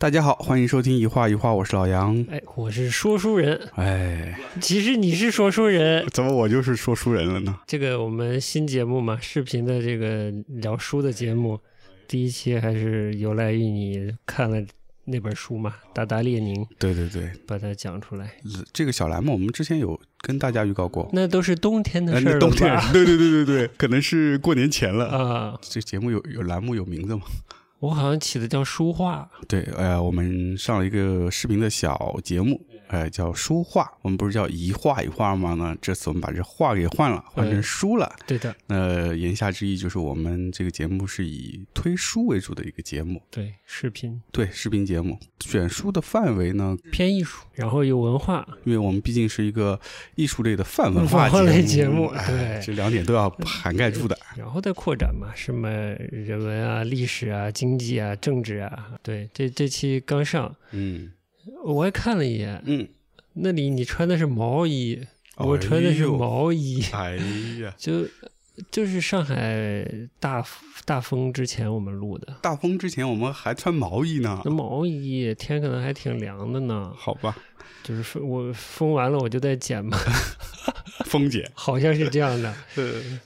大家好，欢迎收听一画一画，我是老杨。哎，我是说书人。哎，其实你是说书人，怎么我就是说书人了呢？这个我们新节目嘛，视频的这个聊书的节目，第一期还是由赖于你看了那本书嘛，《达达列宁》。对对对，把它讲出来。这个小栏目我们之前有跟大家预告过。那都是冬天的事儿了冬天，对对对对对，可能是过年前了啊。这节目有有栏目有名字吗？我好像起的叫书画，对，哎呃，我们上了一个视频的小节目，哎，叫书画。我们不是叫一画一画吗？呢，这次我们把这画给换了，换成书了。对的。那言下之意就是我们这个节目是以推书为主的一个节目。对，视频。对，视频节目选书的范围呢偏艺术，然后有文化，因为我们毕竟是一个艺术类的泛文化类节目，对，这两点都要涵盖住的。然后再扩展嘛，什么人文啊、历史啊、经济啊、政治啊，对，这这期刚上，嗯，我还看了一眼，嗯。那里你穿的是毛衣，我穿的是毛衣。哎呀，就就是上海大大风之前我们录的。大风之前我们还穿毛衣呢。那毛衣天可能还挺凉的呢。好吧。就是封我封完了我就再剪嘛，封剪 好像是这样的，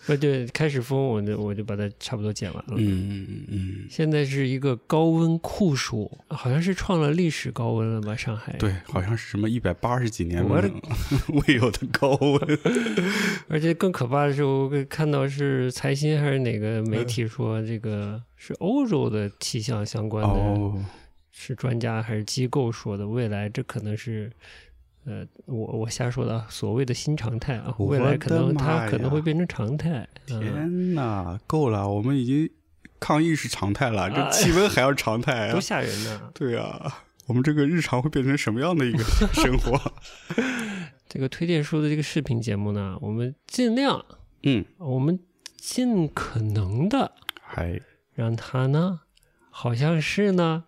对，对，开始封我就我就把它差不多剪完了，嗯嗯嗯嗯。现在是一个高温酷暑，好像是创了历史高温了吧？上海对，好像是什么一百八十几年未有的高温，而且更可怕的是，我看到是财新还是哪个媒体说这个是欧洲的气象相关的。是专家还是机构说的？未来这可能是，呃，我我瞎说的，所谓的新常态啊，未来可能它可能会变成常态。天哪，够了，我们已经抗疫是常态了，这气温还要常态，多吓人呢！对啊，我们这个日常会变成什么样的一个 生活？这个推荐书的这个视频节目呢，我们尽量，嗯，我们尽可能的，还让它呢，好像是呢。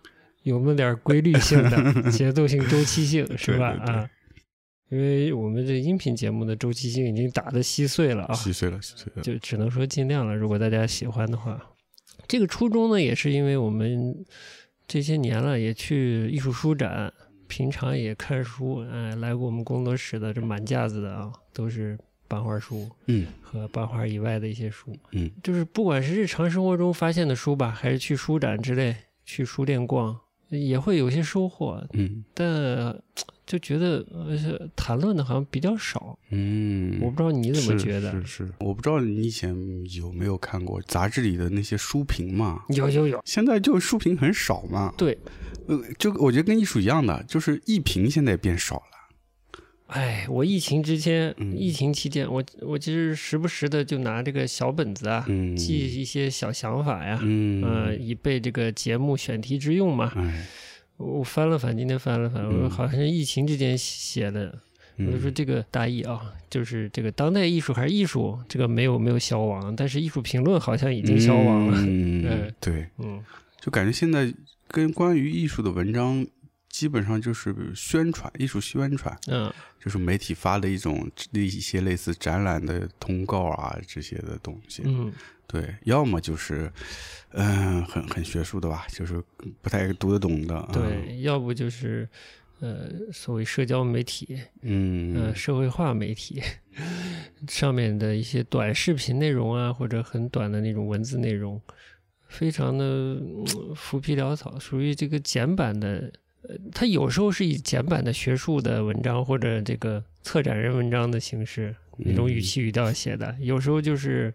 有那么点规律性的 节奏性、周期性 是吧？啊，因为我们这音频节目的周期性已经打得稀碎了啊，稀碎了，稀碎了，就只能说尽量了。如果大家喜欢的话，这个初衷呢，也是因为我们这些年了也去艺术书展，平常也看书，哎，来过我们工作室的这满架子的啊，都是版画书，嗯，和版画以外的一些书，嗯，就是不管是日常生活中发现的书吧，还是去书展之类，去书店逛。也会有些收获，嗯，但就觉得呃，谈论的好像比较少，嗯，我不知道你怎么觉得，是是，我不知道你以前有没有看过杂志里的那些书评嘛？有有有，现在就书评很少嘛？对，呃，就我觉得跟艺术一样的，就是艺评现在也变少了。哎，我疫情之前，疫情期间，我我其实时不时的就拿这个小本子啊，记一些小想法呀，嗯，以备这个节目选题之用嘛。我翻了翻，今天翻了翻，我好像是疫情之间写的。我就说这个大意啊，就是这个当代艺术还是艺术，这个没有没有消亡，但是艺术评论好像已经消亡了。嗯，对，嗯，就感觉现在跟关于艺术的文章。基本上就是宣传艺术宣传，嗯，就是媒体发的一种一些类似展览的通告啊这些的东西，嗯，对，要么就是嗯很很学术的吧，就是不太读得懂的，对，要不就是呃所谓社交媒体，嗯，呃社会化媒体 上面的一些短视频内容啊，或者很短的那种文字内容，非常的浮皮潦草，属于这个简版的。它有时候是以简版的学术的文章或者这个策展人文章的形式，那种语气语调写的，有时候就是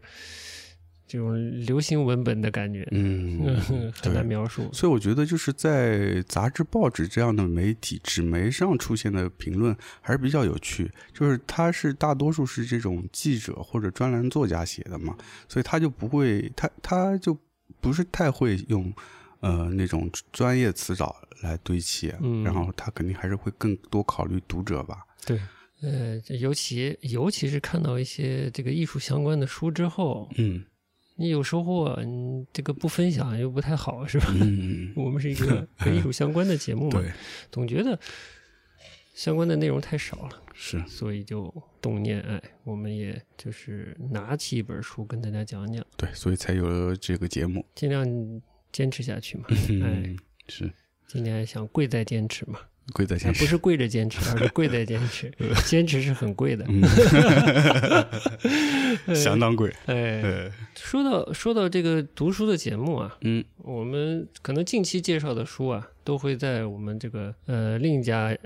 这种流行文本的感觉，嗯，很难描述。所以我觉得就是在杂志、报纸这样的媒体纸媒上出现的评论还是比较有趣，就是它是大多数是这种记者或者专栏作家写的嘛，所以他就不会，他他就不是太会用。呃，那种专业词藻来堆砌，然后他肯定还是会更多考虑读者吧。对，呃，尤其尤其是看到一些这个艺术相关的书之后，嗯，你有收获，你这个不分享又不太好，是吧？嗯 我们是一个跟艺术相关的节目嘛，对，总觉得相关的内容太少了，是，所以就动念爱，我们也就是拿起一本书跟大家讲讲，对，所以才有了这个节目，尽量。坚持下去嘛，哎，是今年想贵在坚持嘛。贵在坚持，不是跪着坚持，而是贵在坚持。坚持是很贵的，相当贵。哎，说到说到这个读书的节目啊，嗯，我们可能近期介绍的书啊，都会在我们这个呃另一家。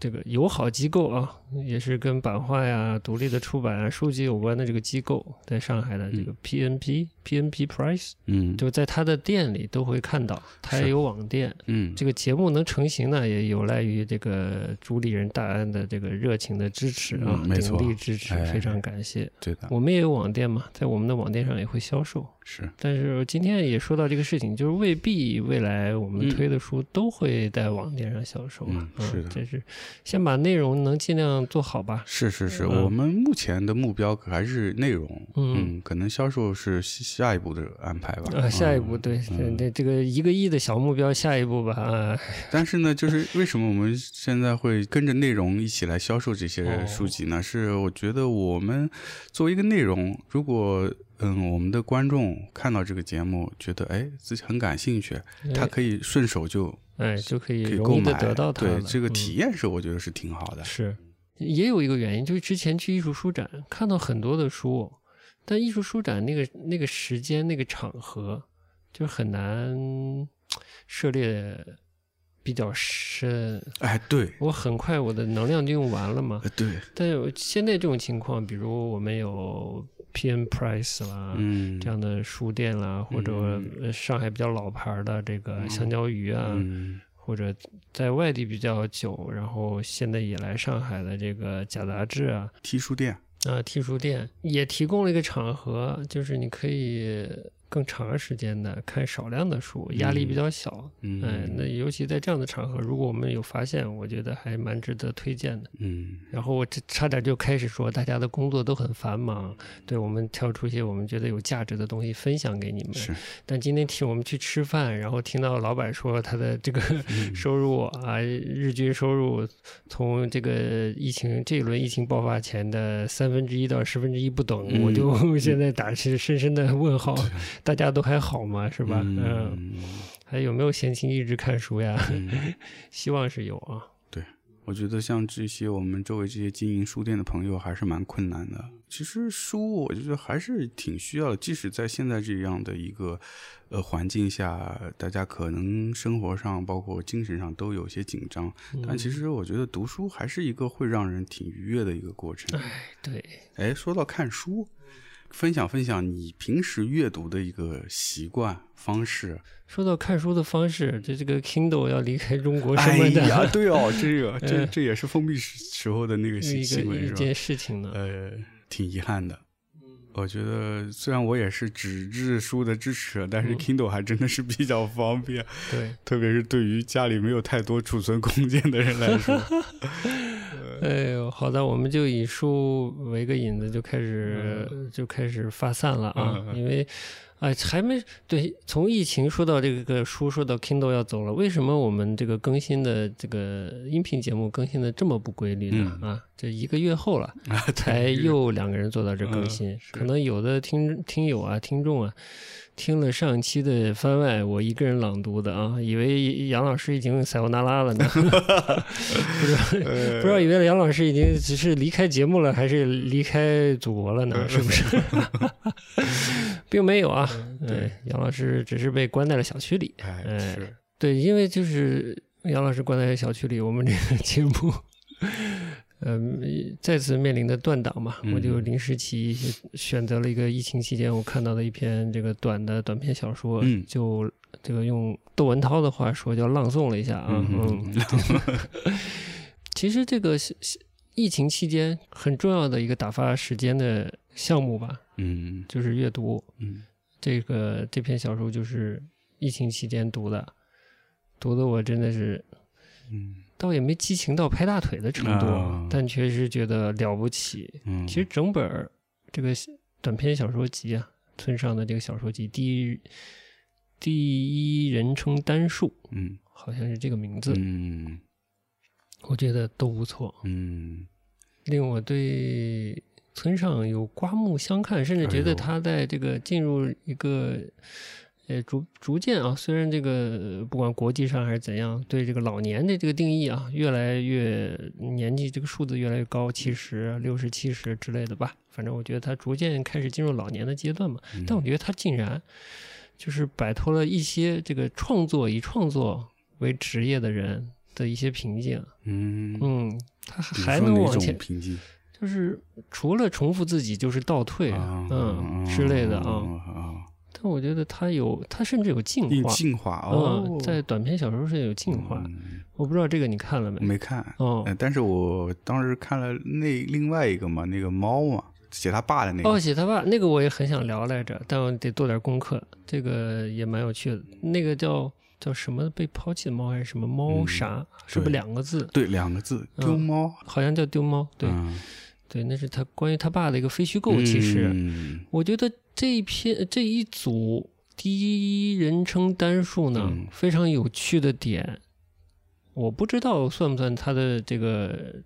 这个友好机构啊，也是跟版画呀、独立的出版啊、书籍有关的这个机构，在上海的这个 PNP PNP Price，嗯，就在他的店里都会看到，他也有网店，嗯，这个节目能成型呢，也有赖于这个主理人大安的这个热情的支持啊，鼎力支持，非常感谢。对的，我们也有网店嘛，在我们的网店上也会销售。是，但是今天也说到这个事情，就是未必未来我们推的书都会在网店上销售啊。是的，这是先把内容能尽量做好吧。是是是，我们目前的目标还是内容，嗯，可能销售是下一步的安排吧。啊，下一步对对，这个一个亿的小目标，下一步吧啊。但是呢，就是为什么我们现在会跟着内容一起来销售这些书籍呢？是我觉得我们作为一个内容，如果嗯，我们的观众看到这个节目，觉得哎自己很感兴趣，他可以顺手就哎就可以可以购买得到它。对，这个体验是我觉得是挺好的。是，也有一个原因，就是之前去艺术书展看到很多的书，但艺术书展那个那个时间那个场合就很难涉猎比较深。哎，对我很快我的能量就用完了嘛。对。但有现在这种情况，比如我们有。P.N. Price 啦，这样的书店啦，或者上海比较老牌的这个香蕉鱼啊，或者在外地比较久，然后现在也来上海的这个假杂志啊，T 书店啊，T 书店也提供了一个场合，就是你可以。更长时间的看少量的书，压力比较小。嗯，哎，那尤其在这样的场合，如果我们有发现，我觉得还蛮值得推荐的。嗯，然后我这差点就开始说，大家的工作都很繁忙，对我们挑出一些我们觉得有价值的东西分享给你们。是。但今天听我们去吃饭，然后听到老板说他的这个 收入啊，日均收入从这个疫情这一轮疫情爆发前的三分之一到十分之一不等，我就 现在打是深深的问号。大家都还好吗？是吧？嗯，还有没有闲情一直看书呀？希望是有啊。对，我觉得像这些我们周围这些经营书店的朋友还是蛮困难的。其实书，我觉得还是挺需要的。即使在现在这样的一个呃环境下，大家可能生活上包括精神上都有些紧张，但其实我觉得读书还是一个会让人挺愉悦的一个过程。哎，对。哎，说到看书。分享分享你平时阅读的一个习惯方式。说到看书的方式，这这个 Kindle 要离开中国什么的？哎呀，对哦，这个 这这也是封闭时候的那个新闻，一件事情呢。呃，挺遗憾的。我觉得虽然我也是纸质书的支持者，但是 Kindle 还真的是比较方便。对，特别是对于家里没有太多储存空间的人来说。哎呦，好的，我们就以书为个引子，就开始就开始发散了啊！因为，哎，还没对，从疫情说到这个书，说到 Kindle 要走了，为什么我们这个更新的这个音频节目更新的这么不规律呢？啊，这一个月后了，才又两个人做到这更新，可能有的听听友啊，听众啊。听了上期的番外，我一个人朗读的啊，以为杨老师已经撒由那拉了呢，不知道不知道以为杨老师已经只是离开节目了，还是离开祖国了呢？是不是？并没有啊，对，杨老师只是被关在了小区里。哎，是，对，因为就是杨老师关在小区里，我们这个节目。嗯，再次面临的断档嘛，我就临时起意选择了一个疫情期间我看到的一篇这个短的短篇小说，就这个用窦文涛的话说叫朗诵了一下啊。嗯，其实这个疫情期间很重要的一个打发时间的项目吧，嗯，就是阅读。嗯，这个这篇小说就是疫情期间读的，读的我真的是，嗯。倒也没激情到拍大腿的程度，但确实觉得了不起。嗯，其实整本这个短篇小说集啊，村上的这个小说集，第一第一人称单数，嗯，好像是这个名字。嗯，我觉得都不错。嗯，令我对村上有刮目相看，甚至觉得他在这个进入一个呃，逐逐渐啊，虽然这个不管国际上还是怎样，对这个老年的这个定义啊，越来越年纪这个数字越来越高，七十六十、七十之类的吧。反正我觉得他逐渐开始进入老年的阶段嘛。但我觉得他竟然就是摆脱了一些这个创作以创作为职业的人的一些瓶颈。嗯嗯，他还能往前，就是除了重复自己，就是倒退，嗯之类的啊。但我觉得它有，它甚至有进化，进化哦，在短篇小说是有进化。我不知道这个你看了没？没看哦，但是我当时看了那另外一个嘛，那个猫嘛，写他爸的那个。哦，写他爸那个我也很想聊来着，但我得做点功课。这个也蛮有趣的。那个叫叫什么被抛弃的猫还是什么猫啥？是不是两个字？对，两个字，丢猫，好像叫丢猫。对，对，那是他关于他爸的一个非虚构。其实，我觉得。这一篇这一组第一人称单数呢，非常有趣的点，我不知道算不算他的这个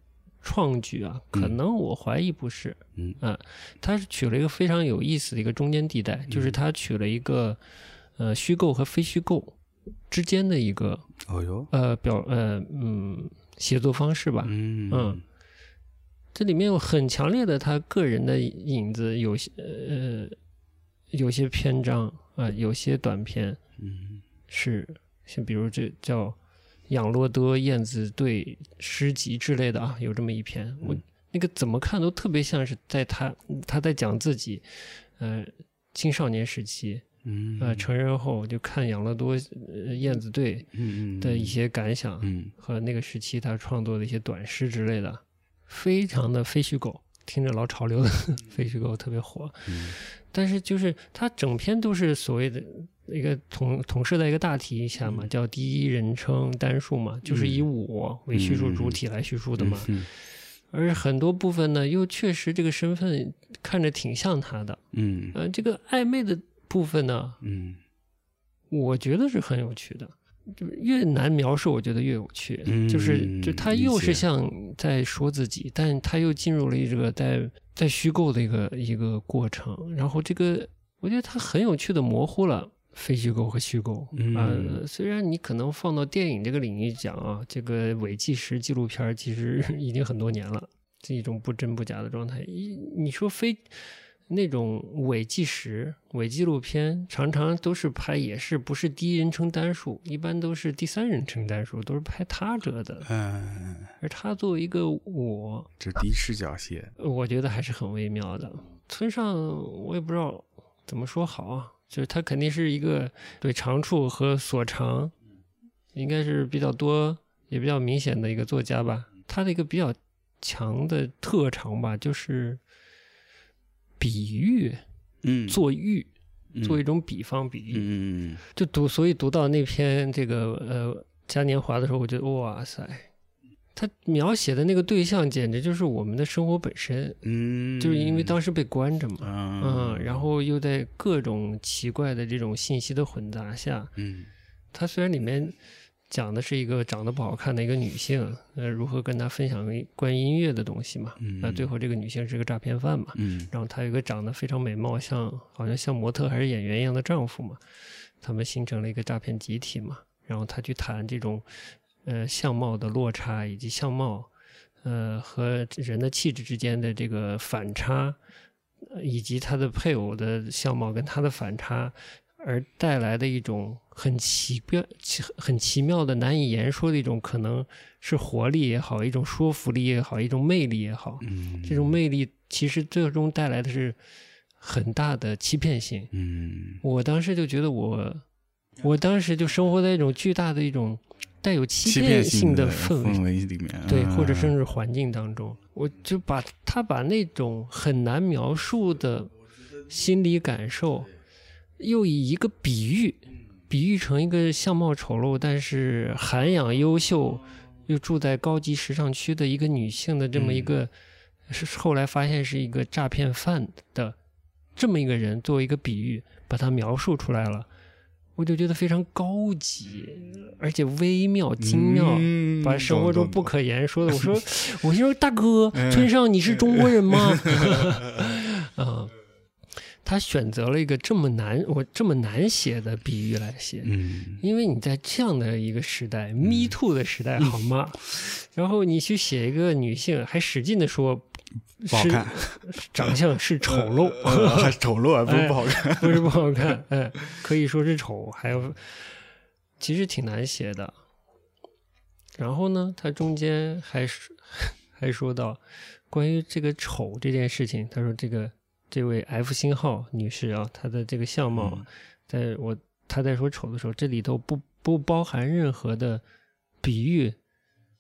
创举啊？可能我怀疑不是。嗯啊，他是取了一个非常有意思的一个中间地带，就是他取了一个呃虚构和非虚构之间的一个哦哟呃表呃嗯写作方式吧。嗯嗯，这里面有很强烈的他个人的影子，有些呃。有些篇章啊，有些短篇，嗯，是像比如这叫《养洛多燕子对诗集》之类的啊，有这么一篇，我那个怎么看都特别像是在他他在讲自己，呃，青少年时期，嗯，呃，成人后就看养乐多燕子队，嗯的一些感想，嗯，和那个时期他创作的一些短诗之类的，非常的非虚构，听着老潮流的 非虚构特别火，嗯。但是就是它整篇都是所谓的一个统统设在一个大题下嘛，叫第一人称单数嘛，就是以我为叙述主体来叙述的嘛。而很多部分呢，又确实这个身份看着挺像他的。嗯，呃，这个暧昧的部分呢，嗯，我觉得是很有趣的。就越难描述，我觉得越有趣。就是，就他又是像在说自己，但他又进入了一个在在虚构的一个一个过程。然后这个，我觉得他很有趣的模糊了非虚构和虚构。嗯，虽然你可能放到电影这个领域讲啊，这个伪纪实纪录片其实 已经很多年了，这一种不真不假的状态。你你说非。那种伪纪实、伪纪录片，常常都是拍，也是不是第一人称单数，一般都是第三人称单数，都是拍他者的。嗯，而他作为一个我，这第一视角写，我觉得还是很微妙的。村上，我也不知道怎么说好啊，就是他肯定是一个对长处和所长，应该是比较多也比较明显的一个作家吧。他的一个比较强的特长吧，就是。比喻，嗯，做喻，做一种比方比喻，嗯，就读，所以读到那篇这个呃嘉年华的时候，我觉得哇塞，他描写的那个对象简直就是我们的生活本身，嗯，就是因为当时被关着嘛，嗯，然后又在各种奇怪的这种信息的混杂下，嗯，他虽然里面。讲的是一个长得不好看的一个女性，呃，如何跟她分享关于音乐的东西嘛？那最后这个女性是个诈骗犯嘛？嗯，然后她有一个长得非常美貌，像好像像模特还是演员一样的丈夫嘛？他们形成了一个诈骗集体嘛？然后她去谈这种呃相貌的落差，以及相貌呃和人的气质之间的这个反差，以及她的配偶的相貌跟她的反差。而带来的一种很奇妙、奇很奇妙的、难以言说的一种，可能是活力也好，一种说服力也好，一种魅力也好。嗯，这种魅力其实最终带来的是很大的欺骗性。嗯，我当时就觉得我，我当时就生活在一种巨大的一种带有欺骗性的氛围里面，对，或者甚至环境当中，我就把他把那种很难描述的心理感受。又以一个比喻，比喻成一个相貌丑陋但是涵养优秀，又住在高级时尚区的一个女性的这么一个，是后来发现是一个诈骗犯的这么一个人，作为一个比喻把它描述出来了，我就觉得非常高级，而且微妙精妙，把生活中不可言说的，我说，我说大哥，村上你是中国人吗？啊。他选择了一个这么难我这么难写的比喻来写，嗯，因为你在这样的一个时代，Me Too 的时代，好吗？然后你去写一个女性，还使劲的说不好看，长相是丑陋，还是丑陋，不是不好看，不是不好看，哎，可以说是丑，还有其实挺难写的。然后呢，他中间还是 还说到关于这个丑这件事情，他说这个。这位 F 星号女士啊，她的这个相貌，在我她在说丑的时候，这里头不不包含任何的比喻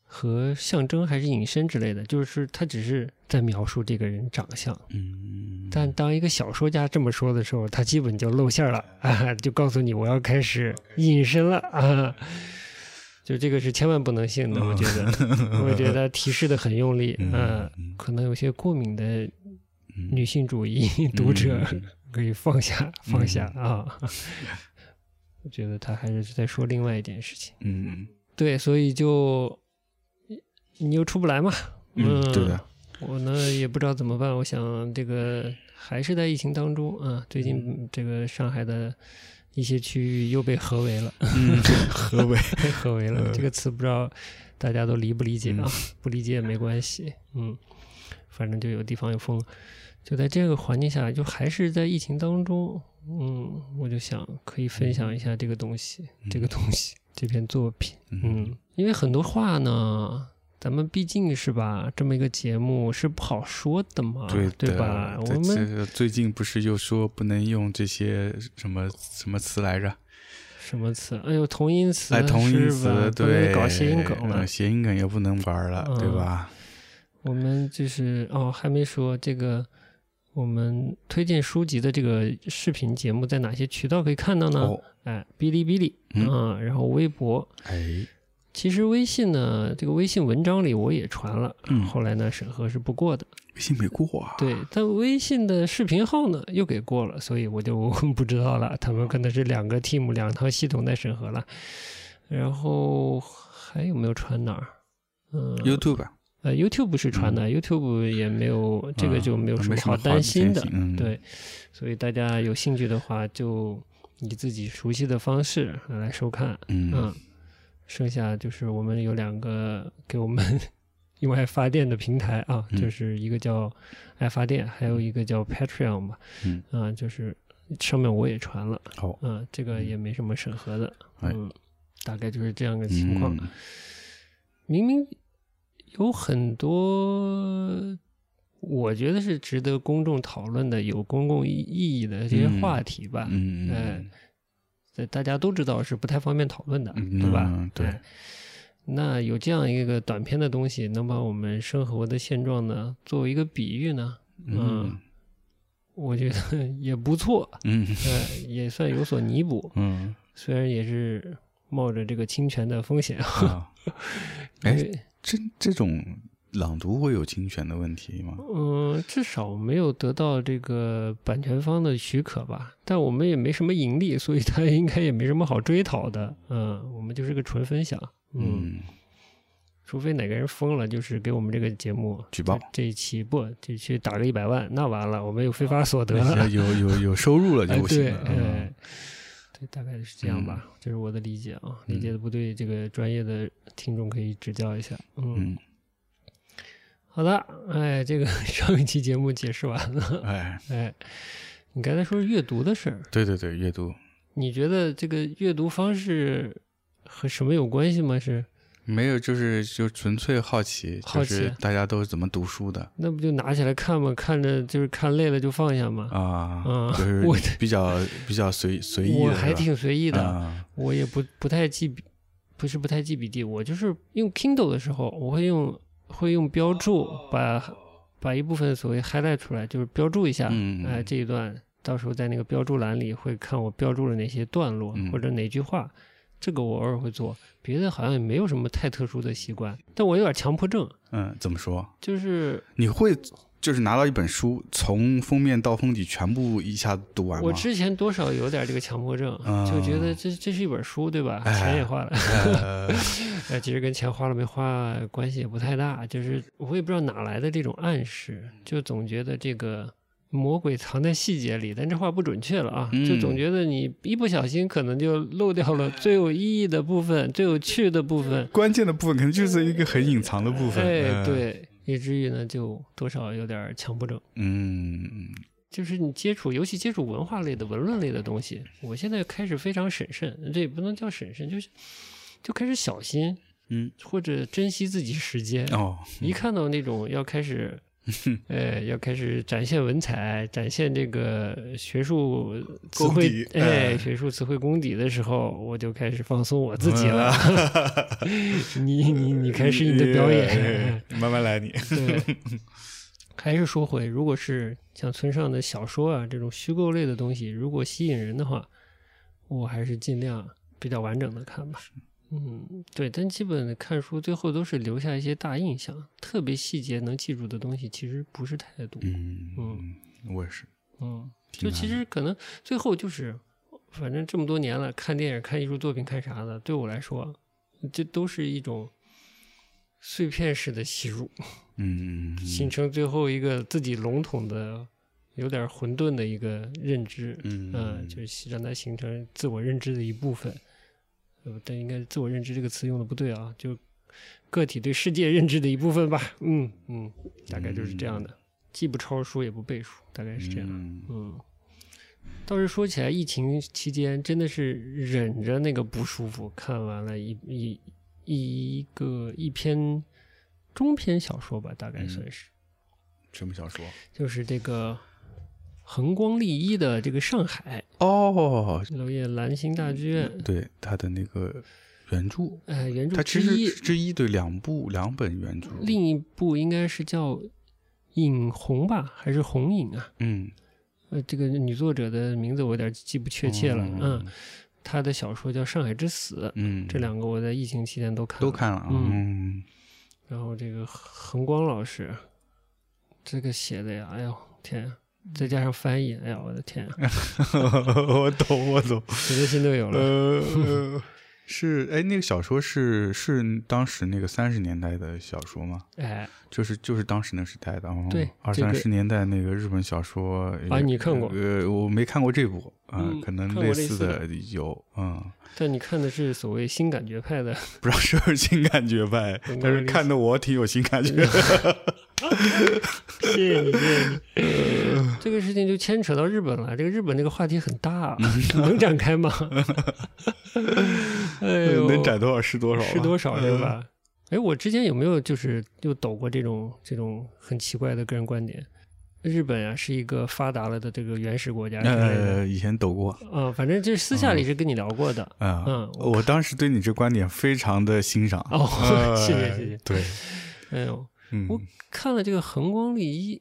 和象征，还是隐身之类的，就是她只是在描述这个人长相。嗯，但当一个小说家这么说的时候，他基本就露馅了 啊，就告诉你我要开始隐身了啊，就这个是千万不能信的，我觉得，我觉得提示的很用力啊，可能有些过敏的。女性主义读者 可以放下放下啊！我觉得他还是在说另外一件事情。嗯，对，所以就你又出不来嘛。嗯，对的。我呢也不知道怎么办。我想这个还是在疫情当中啊。最近这个上海的一些区域又被合围了。嗯合围，合围了。这个词不知道大家都理不理解啊？不理解也没关系。嗯，反正就有地方有封。就在这个环境下，就还是在疫情当中，嗯，我就想可以分享一下这个东西，这个东西，这篇作品，嗯，因为很多话呢，咱们毕竟是吧，这么一个节目是不好说的嘛，对对吧？我们最近不是又说不能用这些什么什么词来着？什么词？哎呦，同音词，哎，同音词，对，搞谐音梗了，谐音梗也不能玩了，对吧？我们就是哦，还没说这个。我们推荐书籍的这个视频节目在哪些渠道可以看到呢？哎，哔哩哔哩啊，然后微博。哎，其实微信呢，这个微信文章里我也传了，后来呢审核是不过的。微信没过啊？对，但微信的视频号呢又给过了，所以我就 不知道了。他们可能是两个 team 两套系统在审核了。然后还有没有传哪儿？嗯，YouTube。呃，YouTube 是传的，YouTube 也没有这个就没有什么好担心的，对，所以大家有兴趣的话，就以自己熟悉的方式来收看，嗯，剩下就是我们有两个给我们用爱发电的平台啊，就是一个叫爱发电，还有一个叫 Patreon 吧，嗯，啊，就是上面我也传了，好，嗯，这个也没什么审核的，嗯，大概就是这样个情况，明明。有很多我觉得是值得公众讨论的、有公共意义的这些话题吧。嗯嗯，大家都知道是不太方便讨论的，对吧？对。那有这样一个短片的东西，能把我们生活的现状呢作为一个比喻呢？嗯，我觉得也不错。嗯，也算有所弥补。嗯，虽然也是冒着这个侵权的风险啊。哎。这这种朗读会有侵权的问题吗？嗯，至少没有得到这个版权方的许可吧。但我们也没什么盈利，所以他应该也没什么好追讨的。嗯，我们就是个纯分享。嗯，除非哪个人疯了，就是给我们这个节目举报这一期不，就去打个一百万，那完了，我们有非法所得，有有有收入了就不行了。对，大概是这样吧，这是我的理解啊。理解的不对，这个专业的听众可以指教一下。嗯，好的，哎，这个 上一期节目解释完了。哎 哎，你刚才说阅读的事儿。对对对，阅读。你觉得这个阅读方式和什么有关系吗？是？没有，就是就纯粹好奇，好奇大家都是怎么读书的。那不就拿起来看嘛？看着就是看累了就放下嘛？啊，就 是比较比较随随意。我还挺随意的，我也不不太记笔，不是不太记笔记。我就是用 Kindle 的时候，我会用会用标注把把一部分所谓 highlight 出来，就是标注一下，哎，这一段到时候在那个标注栏里会看我标注了哪些段落或者哪句话。这个我偶尔会做，别的好像也没有什么太特殊的习惯。但我有点强迫症。嗯，怎么说？就是你会就是拿到一本书，从封面到封底全部一下读完吗？我之前多少有点这个强迫症，就觉得这这是一本书，对吧？钱也花了，呃，其实跟钱花了没花关系也不太大。就是我也不知道哪来的这种暗示，就总觉得这个魔鬼藏在细节里，但这话不准确了啊！就总觉得你一不小心可能就漏掉了最有意义的部分、最有趣的部分、关键的部分，可能就是一个很隐藏的部分。哎，对，以至于呢，就多少有点强迫症。嗯，就是你接触，尤其接触文化类的、文论类的东西，我现在开始非常审慎，这也不能叫审慎，就是就开始小心，嗯，或者珍惜自己时间。哦，一看到那种要开始。呃，要开始展现文采，展现这个学术词汇，哎，学术词汇功底的时候，我就开始放松我自己了。你你你开始你的表演，慢慢来，你。对，还是说回，如果是像村上的小说啊这种虚构类的东西，如果吸引人的话，我还是尽量比较完整的看吧。嗯，对，但基本看书最后都是留下一些大印象，特别细节能记住的东西其实不是太多。嗯嗯，我也是。嗯，就其实可能最后就是，反正这么多年了，看电影、看艺术作品、看啥的，对我来说，这都是一种碎片式的吸入。嗯，形成最后一个自己笼统的、有点混沌的一个认知。嗯，就是让它形成自我认知的一部分。呃，但应该“自我认知”这个词用的不对啊，就个体对世界认知的一部分吧。嗯嗯，大概就是这样的，既不抄书也不背书，大概是这样。嗯，倒是说起来，疫情期间真的是忍着那个不舒服，看完了一一一个一篇中篇小说吧，大概算是。什么小说？就是这个。恒光利一的这个上海哦，娄烨兰心大剧院，对他的那个原著，哎，原著之一。之一，对两部两本原著，另一部应该是叫影红吧，还是红影啊？嗯，呃，这个女作者的名字我有点记不确切了，嗯，她的小说叫《上海之死》，嗯，这两个我在疫情期间都看了。都看了，嗯，然后这个恒光老师这个写的呀，哎呦天！再加上翻译，哎呀，我的天！我懂，我懂，谁的心都有了。呃，是，哎，那个小说是是当时那个三十年代的小说吗？哎，就是就是当时那时代的，对，二三十年代那个日本小说。啊，你看过？呃，我没看过这部，啊，可能类似的有，嗯。但你看的是所谓新感觉派的，不知道是不是新感觉派，但是看的我挺有新感觉。谢谢你，谢谢你。这个事情就牵扯到日本了，这个日本这个话题很大，能展开吗？哎呦，能展多少是多少，是多少对吧？哎，我之前有没有就是又抖过这种这种很奇怪的个人观点？日本啊，是一个发达了的这个原始国家。呃，以前抖过。啊，反正就是私下里是跟你聊过的。嗯，我当时对你这观点非常的欣赏。哦，谢谢谢谢。对，哎呦，我看了这个横光利一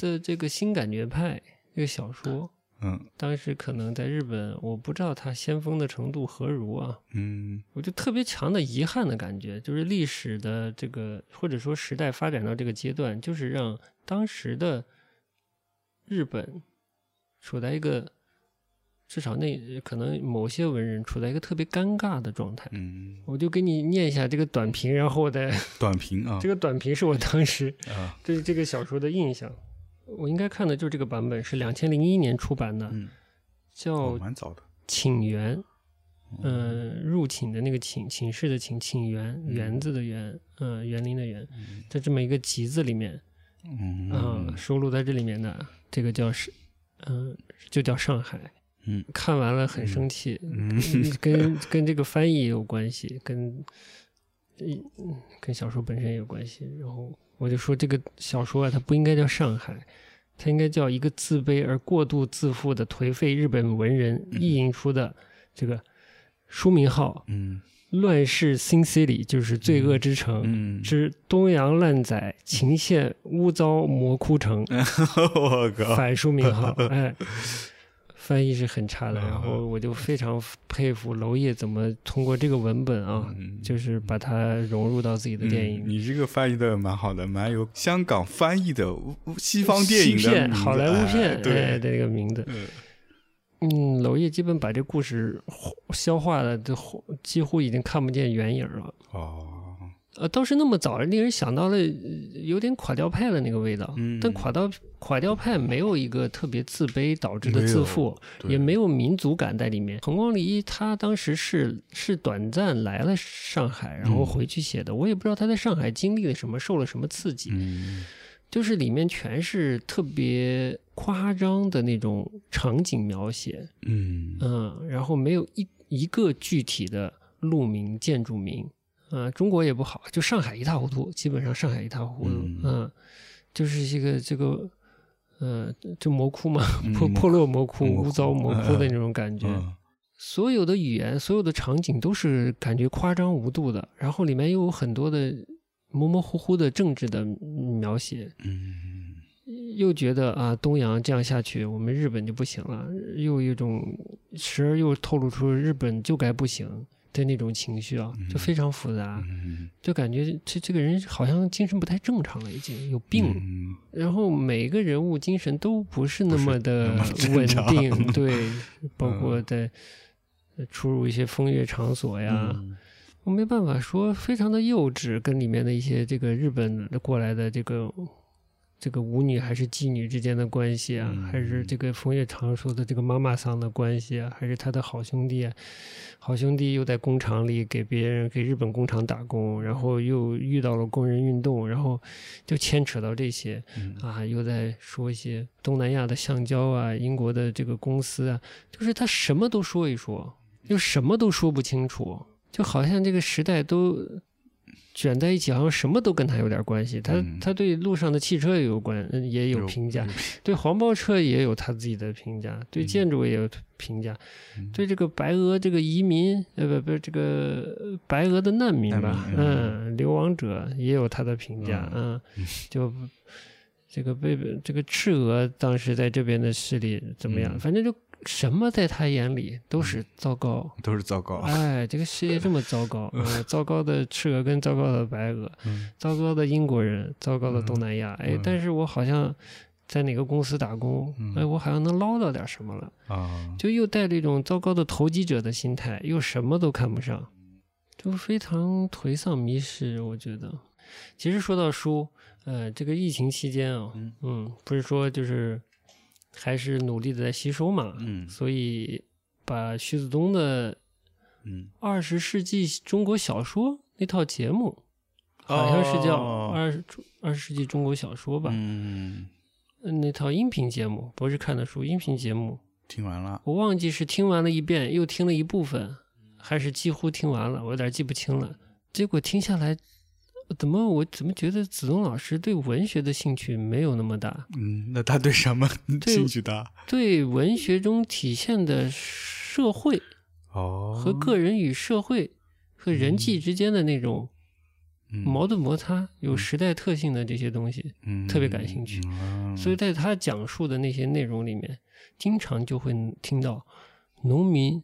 的这个新感觉派这个小说。嗯，当时可能在日本，我不知道它先锋的程度何如啊。嗯，我就特别强的遗憾的感觉，就是历史的这个或者说时代发展到这个阶段，就是让当时的。日本处在一个至少那可能某些文人处在一个特别尴尬的状态。嗯，我就给你念一下这个短评，然后我再短评啊。这个短评是我当时啊对这个小说的印象。我应该看的就是这个版本，是两千零一年出版的，叫蛮早的。请园，嗯，入寝的那个寝，寝室的寝，请园，园子的园，嗯，园林的园，在这么一个集子里面，嗯，收录在这里面的。这个叫是，嗯，就叫上海。嗯，看完了很生气。嗯，跟跟这个翻译也有关系，跟，嗯，跟小说本身也有关系。然后我就说，这个小说啊，它不应该叫上海，它应该叫一个自卑而过度自负的颓废日本文人意淫出的这个书名号。嗯。乱世新 city 就是罪恶之城之东洋烂仔情陷污糟魔窟城，我靠，反书名号，哎，翻译是很差的。然后我就非常佩服娄烨怎么通过这个文本啊，就是把它融入到自己的电影。你这个翻译的蛮好的，蛮有香港翻译的西方电影的好莱坞片对这个名字。嗯，娄烨基本把这故事消化的都几乎已经看不见原影了。哦，呃，倒是那么早，令人想到了有点垮掉派的那个味道。嗯，但垮掉垮掉派没有一个特别自卑导致的自负，也没有民族感在里面。彭光离他当时是是短暂来了上海，然后回去写的。我也不知道他在上海经历了什么，受了什么刺激。嗯，就是里面全是特别夸张的那种场景描写。嗯嗯，然后没有一一个具体的路名、建筑名。啊，中国也不好，就上海一塌糊涂，基本上上海一塌糊涂，嗯，就是这个这个，呃，就魔窟嘛，破破落魔窟、污糟魔窟的 那种感觉。所有的语言、所有的场景都是感觉夸张无度的，然后里面又有很多的模模糊糊的政治的描写，嗯，又觉得啊，东洋这样下去，我们日本就不行了，又一种时而又透露出日本就该不行。的那种情绪啊，就非常复杂，就感觉这这个人好像精神不太正常了，已经有病。然后每个人物精神都不是那么的稳定，对，包括在出入一些风月场所呀，我没办法说非常的幼稚，跟里面的一些这个日本过来的这个。这个舞女还是妓女之间的关系啊，还是这个枫叶常说的这个妈妈桑的关系啊，还是他的好兄弟，好兄弟又在工厂里给别人给日本工厂打工，然后又遇到了工人运动，然后就牵扯到这些啊，又在说一些东南亚的橡胶啊，英国的这个公司啊，就是他什么都说一说，又什么都说不清楚，就好像这个时代都。卷在一起，好像什么都跟他有点关系。他他对路上的汽车也有关，也有评价；对黄包车也有他自己的评价；对建筑也有评价；对这个白俄这个移民，呃不不，这个白俄的难民吧，嗯，流亡者也有他的评价。嗯，就这个被这个赤俄当时在这边的势力怎么样？反正就。什么在他眼里都是糟糕，都是糟糕。哎，这个世界这么糟糕，糟糕的赤鹅跟糟糕的白俄，糟糕的英国人，糟糕的东南亚。哎，但是我好像在哪个公司打工，哎，我好像能捞到点什么了啊！就又带着一种糟糕的投机者的心态，又什么都看不上，就非常颓丧迷失。我觉得，其实说到书，呃，这个疫情期间啊，嗯，不是说就是。还是努力的在吸收嘛，嗯，所以把徐子东的，嗯，二十世纪中国小说那套节目，好像是叫二十二十世纪中国小说吧，嗯，那套音频节目不是看的书，音频节目。听完了，我忘记是听完了一遍，又听了一部分，还是几乎听完了，我有点记不清了，结果听下来。怎么我怎么觉得子东老师对文学的兴趣没有那么大？嗯，那他对什么兴趣大？对文学中体现的社会哦，和个人与社会和人际之间的那种矛盾摩擦，有时代特性的这些东西，特别感兴趣。所以在他讲述的那些内容里面，经常就会听到农民、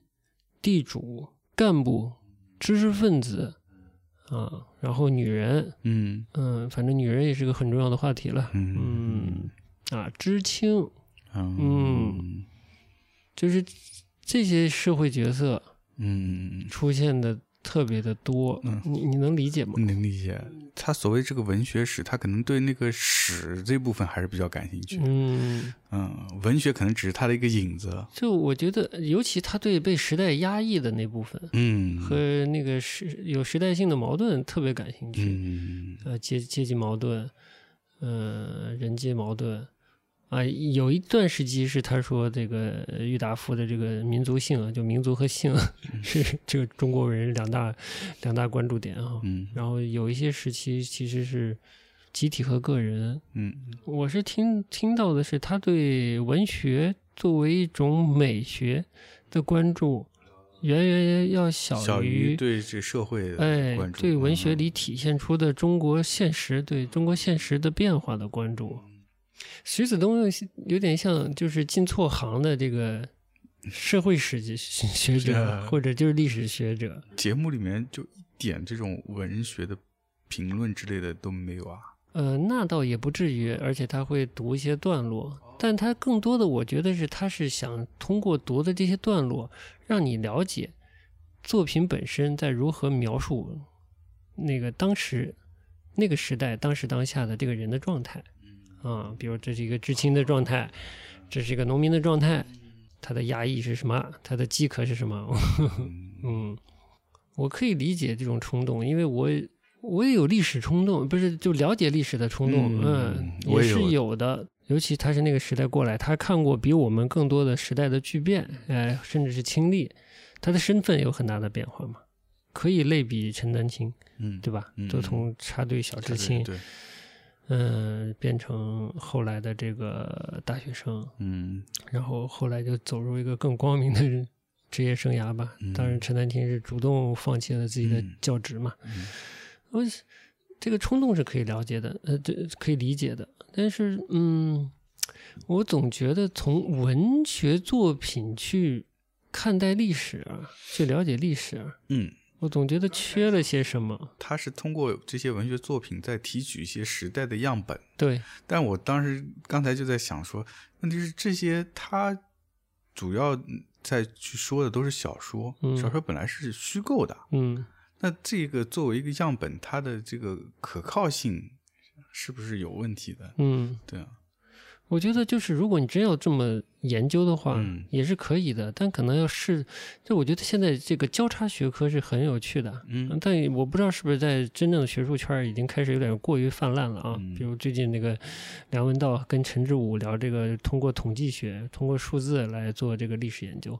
地主、干部、知识分子。啊，然后女人，嗯。嗯，反正女人也是个很重要的话题了，嗯。啊，知青，嗯，就是这些社会角色，嗯，出现的。特别的多，嗯，你你能理解吗？能理解。他所谓这个文学史，他可能对那个史这部分还是比较感兴趣。嗯嗯，文学可能只是他的一个影子。就我觉得，尤其他对被时代压抑的那部分，嗯，和那个时有时代性的矛盾特别感兴趣。嗯呃，阶阶级矛盾，呃，人际矛盾。啊，有一段时期是他说这个郁达夫的这个民族性啊，就民族和性 是这个中国人两大两大关注点啊。嗯，然后有一些时期其实是集体和个人。嗯，我是听听到的是他对文学作为一种美学的关注，远远要小于对这社会哎对文学里体现出的中国现实对中国现实的变化的关注。徐子东有点像，就是进错行的这个社会史学者，或者就是历史学者。节目里面就一点这种文学的评论之类的都没有啊？呃，那倒也不至于，而且他会读一些段落，但他更多的，我觉得是他是想通过读的这些段落，让你了解作品本身在如何描述那个当时那个时代当时当下的这个人的状态，啊，比如这是一个知青的状态，这是一个农民的状态，他的压抑是什么？他的饥渴是什么？嗯，我可以理解这种冲动，因为我我也有历史冲动，不是就了解历史的冲动，嗯，也是有的。尤其他是那个时代过来，他看过比我们更多的时代的巨变，哎，甚至是亲历，他的身份有很大的变化嘛，可以类比陈丹青，嗯，对吧？都从插队小知青，对，嗯，变成后来的这个大学生，嗯，然后后来就走入一个更光明的职业生涯吧。当然，陈丹青是主动放弃了自己的教职嘛，嗯我。这个冲动是可以了解的，呃，这可以理解的。但是，嗯，我总觉得从文学作品去看待历史啊，去了解历史啊，嗯，我总觉得缺了些什么。他是通过这些文学作品在提取一些时代的样本，对。但我当时刚才就在想说，问题是这些他主要在去说的都是小说，小说本来是虚构的，嗯。那这个作为一个样本，它的这个可靠性是不是有问题的？嗯，对啊，我觉得就是如果你真要这么研究的话，也是可以的，但可能要是，就我觉得现在这个交叉学科是很有趣的，嗯，但我不知道是不是在真正的学术圈已经开始有点过于泛滥了啊。比如最近那个梁文道跟陈志武聊这个，通过统计学、通过数字来做这个历史研究，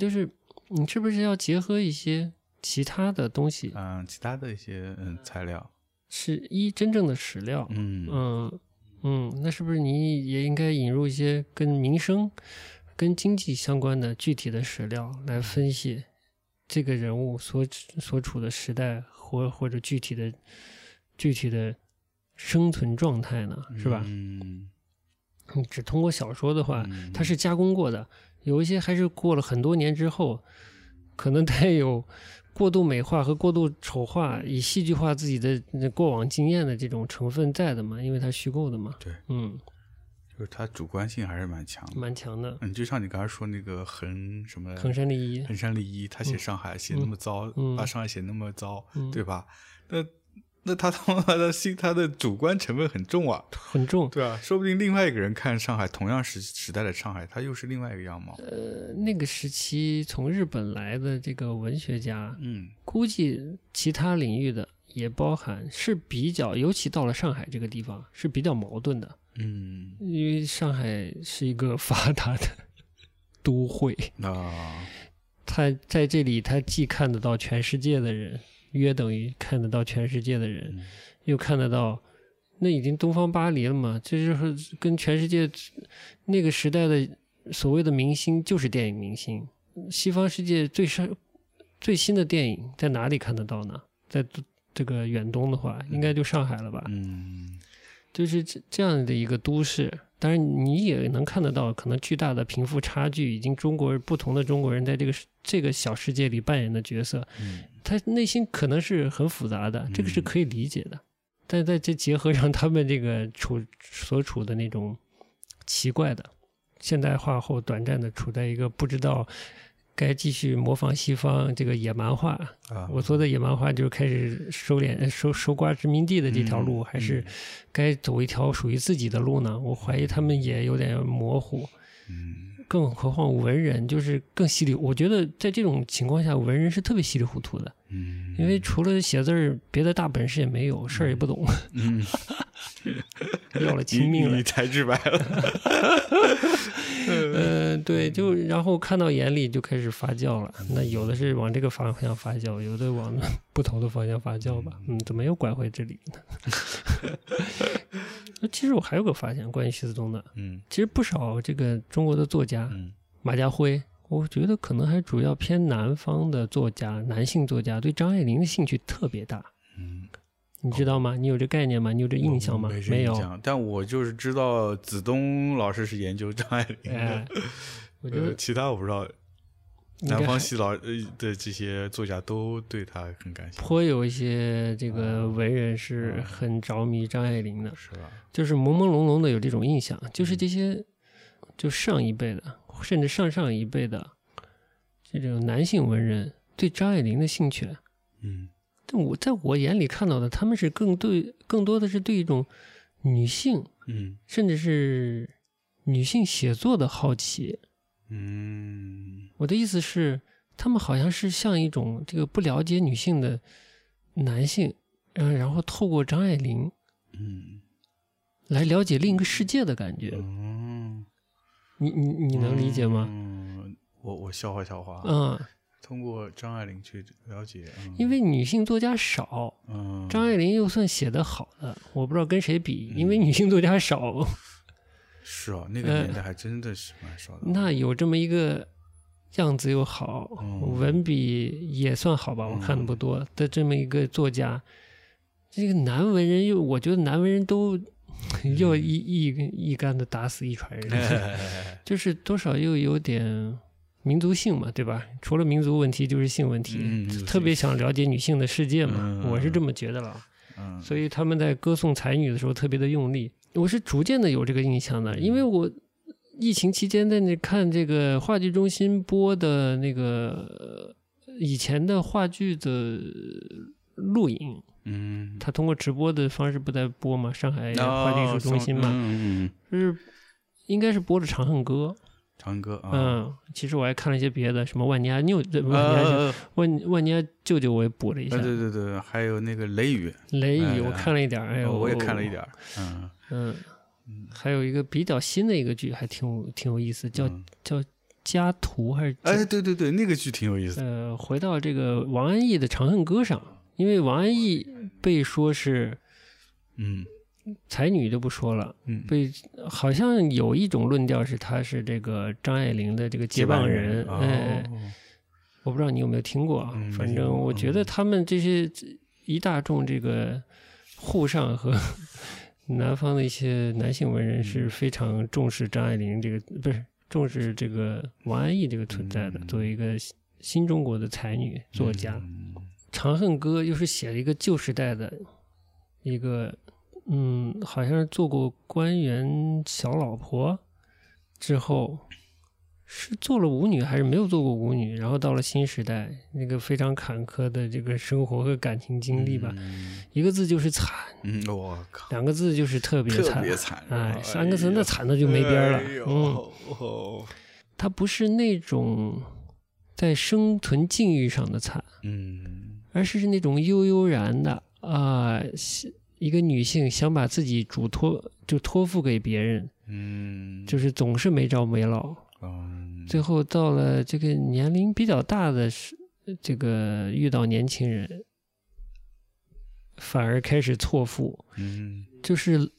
就是你是不是要结合一些？其他的东西，嗯，其他的一些嗯材料，是一真正的史料，嗯嗯嗯，那是不是你也应该引入一些跟民生、跟经济相关的具体的史料来分析这个人物所所处的时代或或者具体的具体的生存状态呢？是吧？嗯，只通过小说的话，它是加工过的，有一些还是过了很多年之后，可能带有。过度美化和过度丑化，以戏剧化自己的过往经验的这种成分在的嘛？因为它虚构的嘛。对，嗯，就是它主观性还是蛮强的，蛮强的。嗯，就像你刚才说那个横什么横山立一，横山立一，他写上海写那么糟，把上海写那么糟，对吧？那。那他他妈的心，他的主观成分很重啊，很重，对啊，说不定另外一个人看上海同样时时代的上海，他又是另外一个样貌。呃，那个时期从日本来的这个文学家，嗯，估计其他领域的也包含，是比较，尤其到了上海这个地方是比较矛盾的，嗯，因为上海是一个 发达的都会啊，他在这里，他既看得到全世界的人。约等于看得到全世界的人，又看得到，那已经东方巴黎了嘛？这就是跟全世界那个时代的所谓的明星就是电影明星。西方世界最深最新的电影在哪里看得到呢？在这个远东的话，应该就上海了吧？嗯，就是这这样的一个都市。当然，你也能看得到，可能巨大的贫富差距，已经中国不同的中国人在这个这个小世界里扮演的角色，他内心可能是很复杂的，这个是可以理解的。但在这结合上，他们这个处所处的那种奇怪的现代化后，短暂的处在一个不知道。该继续模仿西方这个野蛮化啊！我说的野蛮化就是开始收敛、收收刮殖民地的这条路，还是该走一条属于自己的路呢？我怀疑他们也有点模糊。嗯。更何况文人就是更稀里，我觉得在这种情况下，文人是特别稀里糊涂的，嗯，因为除了写字儿，别的大本事也没有，事儿也不懂，嗯，要了亲命了，你太直白了，嗯，对，就然后看到眼里就开始发酵了，那有的是往这个方向发酵，有的往 不同的方向发酵吧，嗯，怎么又拐回这里呢？其实我还有个发现，关于徐子东的，嗯，其实不少这个中国的作家，嗯马家辉，我觉得可能还主要偏南方的作家，男性作家对张爱玲的兴趣特别大，嗯，你知道吗？你有这概念吗？你有这印象吗？没有，但我就是知道子东老师是研究张爱玲的，我觉得其他我不知道。南方系老的这些作家都对他很感兴趣，颇有一些这个文人是很着迷张爱玲的，是吧？就是朦朦胧胧的有这种印象，就是这些就上一辈的，甚至上上一辈的这种男性文人对张爱玲的兴趣，嗯，但我在我眼里看到的，他们是更对，更多的是对一种女性，嗯，甚至是女性写作的好奇。嗯，我的意思是，他们好像是像一种这个不了解女性的男性，嗯，然后透过张爱玲，嗯，来了解另一个世界的感觉。嗯，你你你能理解吗？嗯，我我消化消化。嗯。通过张爱玲去了解，因为女性作家少，嗯，张爱玲又算写的好的，我不知道跟谁比，因为女性作家少。是哦，那个年代还真的是蛮少的。那有这么一个样子又好，文笔也算好吧，我看的不多的这么一个作家，这个男文人又，我觉得男文人都要一一一竿子打死一船人，就是多少又有点。民族性嘛，对吧？除了民族问题，就是性问题。特别想了解女性的世界嘛，我是这么觉得了。所以他们在歌颂才女的时候特别的用力。我是逐渐的有这个印象的，因为我疫情期间在那看这个话剧中心播的那个以前的话剧的录影。嗯，他通过直播的方式不在播嘛？上海话剧艺术中心嘛，嗯就是应该是播的《长恨歌》。长恨歌啊，嗯，其实我还看了一些别的，什么万尼亚妞，万万万尼亚舅舅，我也补了一下。对对对，还有那个雷雨，雷雨我看了一点，哎呦，我也看了一点，嗯嗯，还有一个比较新的一个剧，还挺有挺有意思，叫叫家徒还是？哎，对对对，那个剧挺有意思。呃，回到这个王安忆的《长恨歌》上，因为王安忆被说是，嗯。才女就不说了，嗯，被好像有一种论调是她是这个张爱玲的这个接棒人，哎，我不知道你有没有听过，反正我觉得他们这些一大众这个沪上和南方的一些男性文人是非常重视张爱玲这个，不是重视这个王安忆这个存在的，作为一个新中国的才女作家，《长恨歌》又是写了一个旧时代的一个。嗯，好像是做过官员小老婆，之后是做了舞女还是没有做过舞女？然后到了新时代，那个非常坎坷的这个生活和感情经历吧，一个字就是惨。嗯，我靠，两个字就是特别惨，特别惨。哎，三个字那惨的就没边了。嗯，他不是那种在生存境遇上的惨，嗯，而是那种悠悠然的啊。一个女性想把自己嘱托就托付给别人，嗯，就是总是没着没落，嗯，最后到了这个年龄比较大的时，这个遇到年轻人，反而开始错付，嗯，就是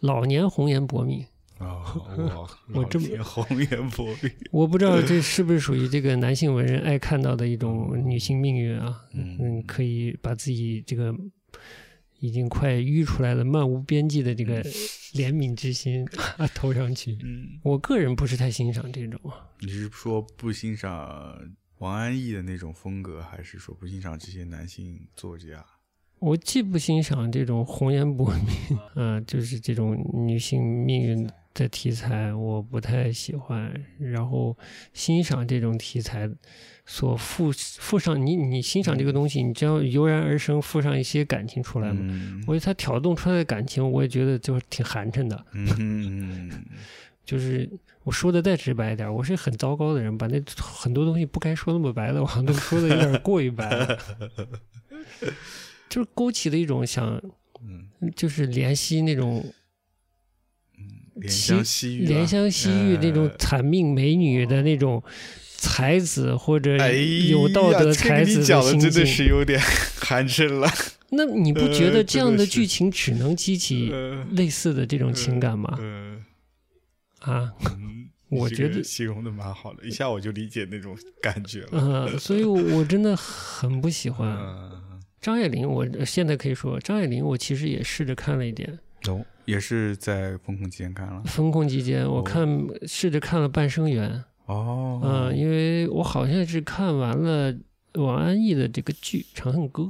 老年红颜薄命啊，我这么红颜薄命，我不知道这是不是属于这个 男性文人爱看到的一种女性命运啊，嗯，可以把自己这个。已经快淤出来了，漫无边际的这个怜悯之心 投上去。嗯，我个人不是太欣赏这种。你是说不欣赏王安忆的那种风格，还是说不欣赏这些男性作家？我既不欣赏这种红颜薄命，啊，就是这种女性命运的题材，我不太喜欢。然后欣赏这种题材。所附附上你你欣赏这个东西，你只要油然而生，附上一些感情出来嘛。我觉得他挑动出来的感情，我也觉得就是挺寒碜的。嗯，就是我说的再直白一点，我是很糟糕的人，把那很多东西不该说那么白的，我好像都说的有点过于白了。就是勾起了一种想，就是怜惜那种，怜香惜玉，怜香惜玉那种惨命美女的那种。才子或者有道德才子的心情，真的是有点寒碜了。那你不觉得这样的剧情只能激起类似的这种情感吗？啊，我觉得形容的蛮好的，一下我就理解那种感觉了。嗯，所以我真的很不喜欢张爱玲。我现在可以说，张爱玲，我其实也试着看了一点。哦，也是在封控期间看了。封控期间，我看试着看了《半生缘》。哦，嗯，因为我好像是看完了王安忆的这个剧《长恨歌》，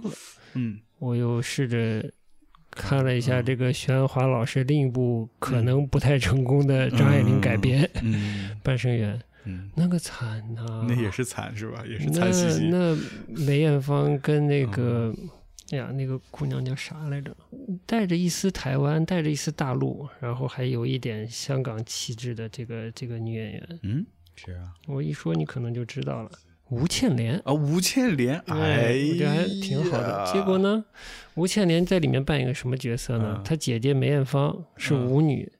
嗯，我又试着看了一下这个徐安华老师另一部可能不太成功的张爱玲改编 《半生缘》，嗯，那个惨呐，那也是惨是吧？也是惨兮兮。那梅艳芳跟那个哎呀，那个姑娘叫啥来着？带着一丝台湾，带着一丝大陆，然后还有一点香港气质的这个这个女演员。嗯，是啊。我一说你可能就知道了，吴倩莲啊，吴倩莲，哎，我觉得还挺好的。结果呢，吴倩莲在里面扮演个什么角色呢？她姐姐梅艳芳是舞女，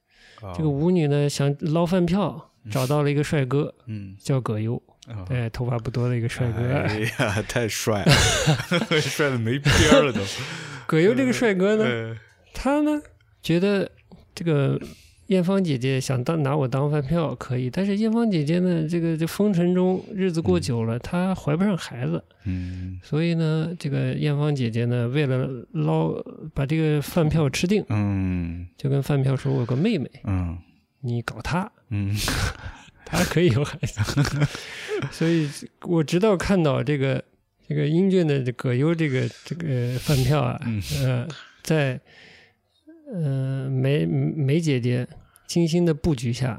这个舞女呢想捞饭票，找到了一个帅哥，嗯，叫葛优。对，头发不多的一个帅哥，哎呀，太帅了，帅的没边了都。葛优这个帅哥呢，他呢觉得这个艳芳姐姐想当拿我当饭票可以，但是艳芳姐姐呢，这个这风尘中日子过久了，她怀不上孩子，嗯，所以呢，这个艳芳姐姐呢，为了捞把这个饭票吃定，嗯，就跟饭票说：“我有个妹妹，嗯，你搞他，嗯。”他可以有孩子，所以我直到看到这个这个英俊的葛优这个这个饭票啊，呃，在呃梅梅姐姐精心的布局下，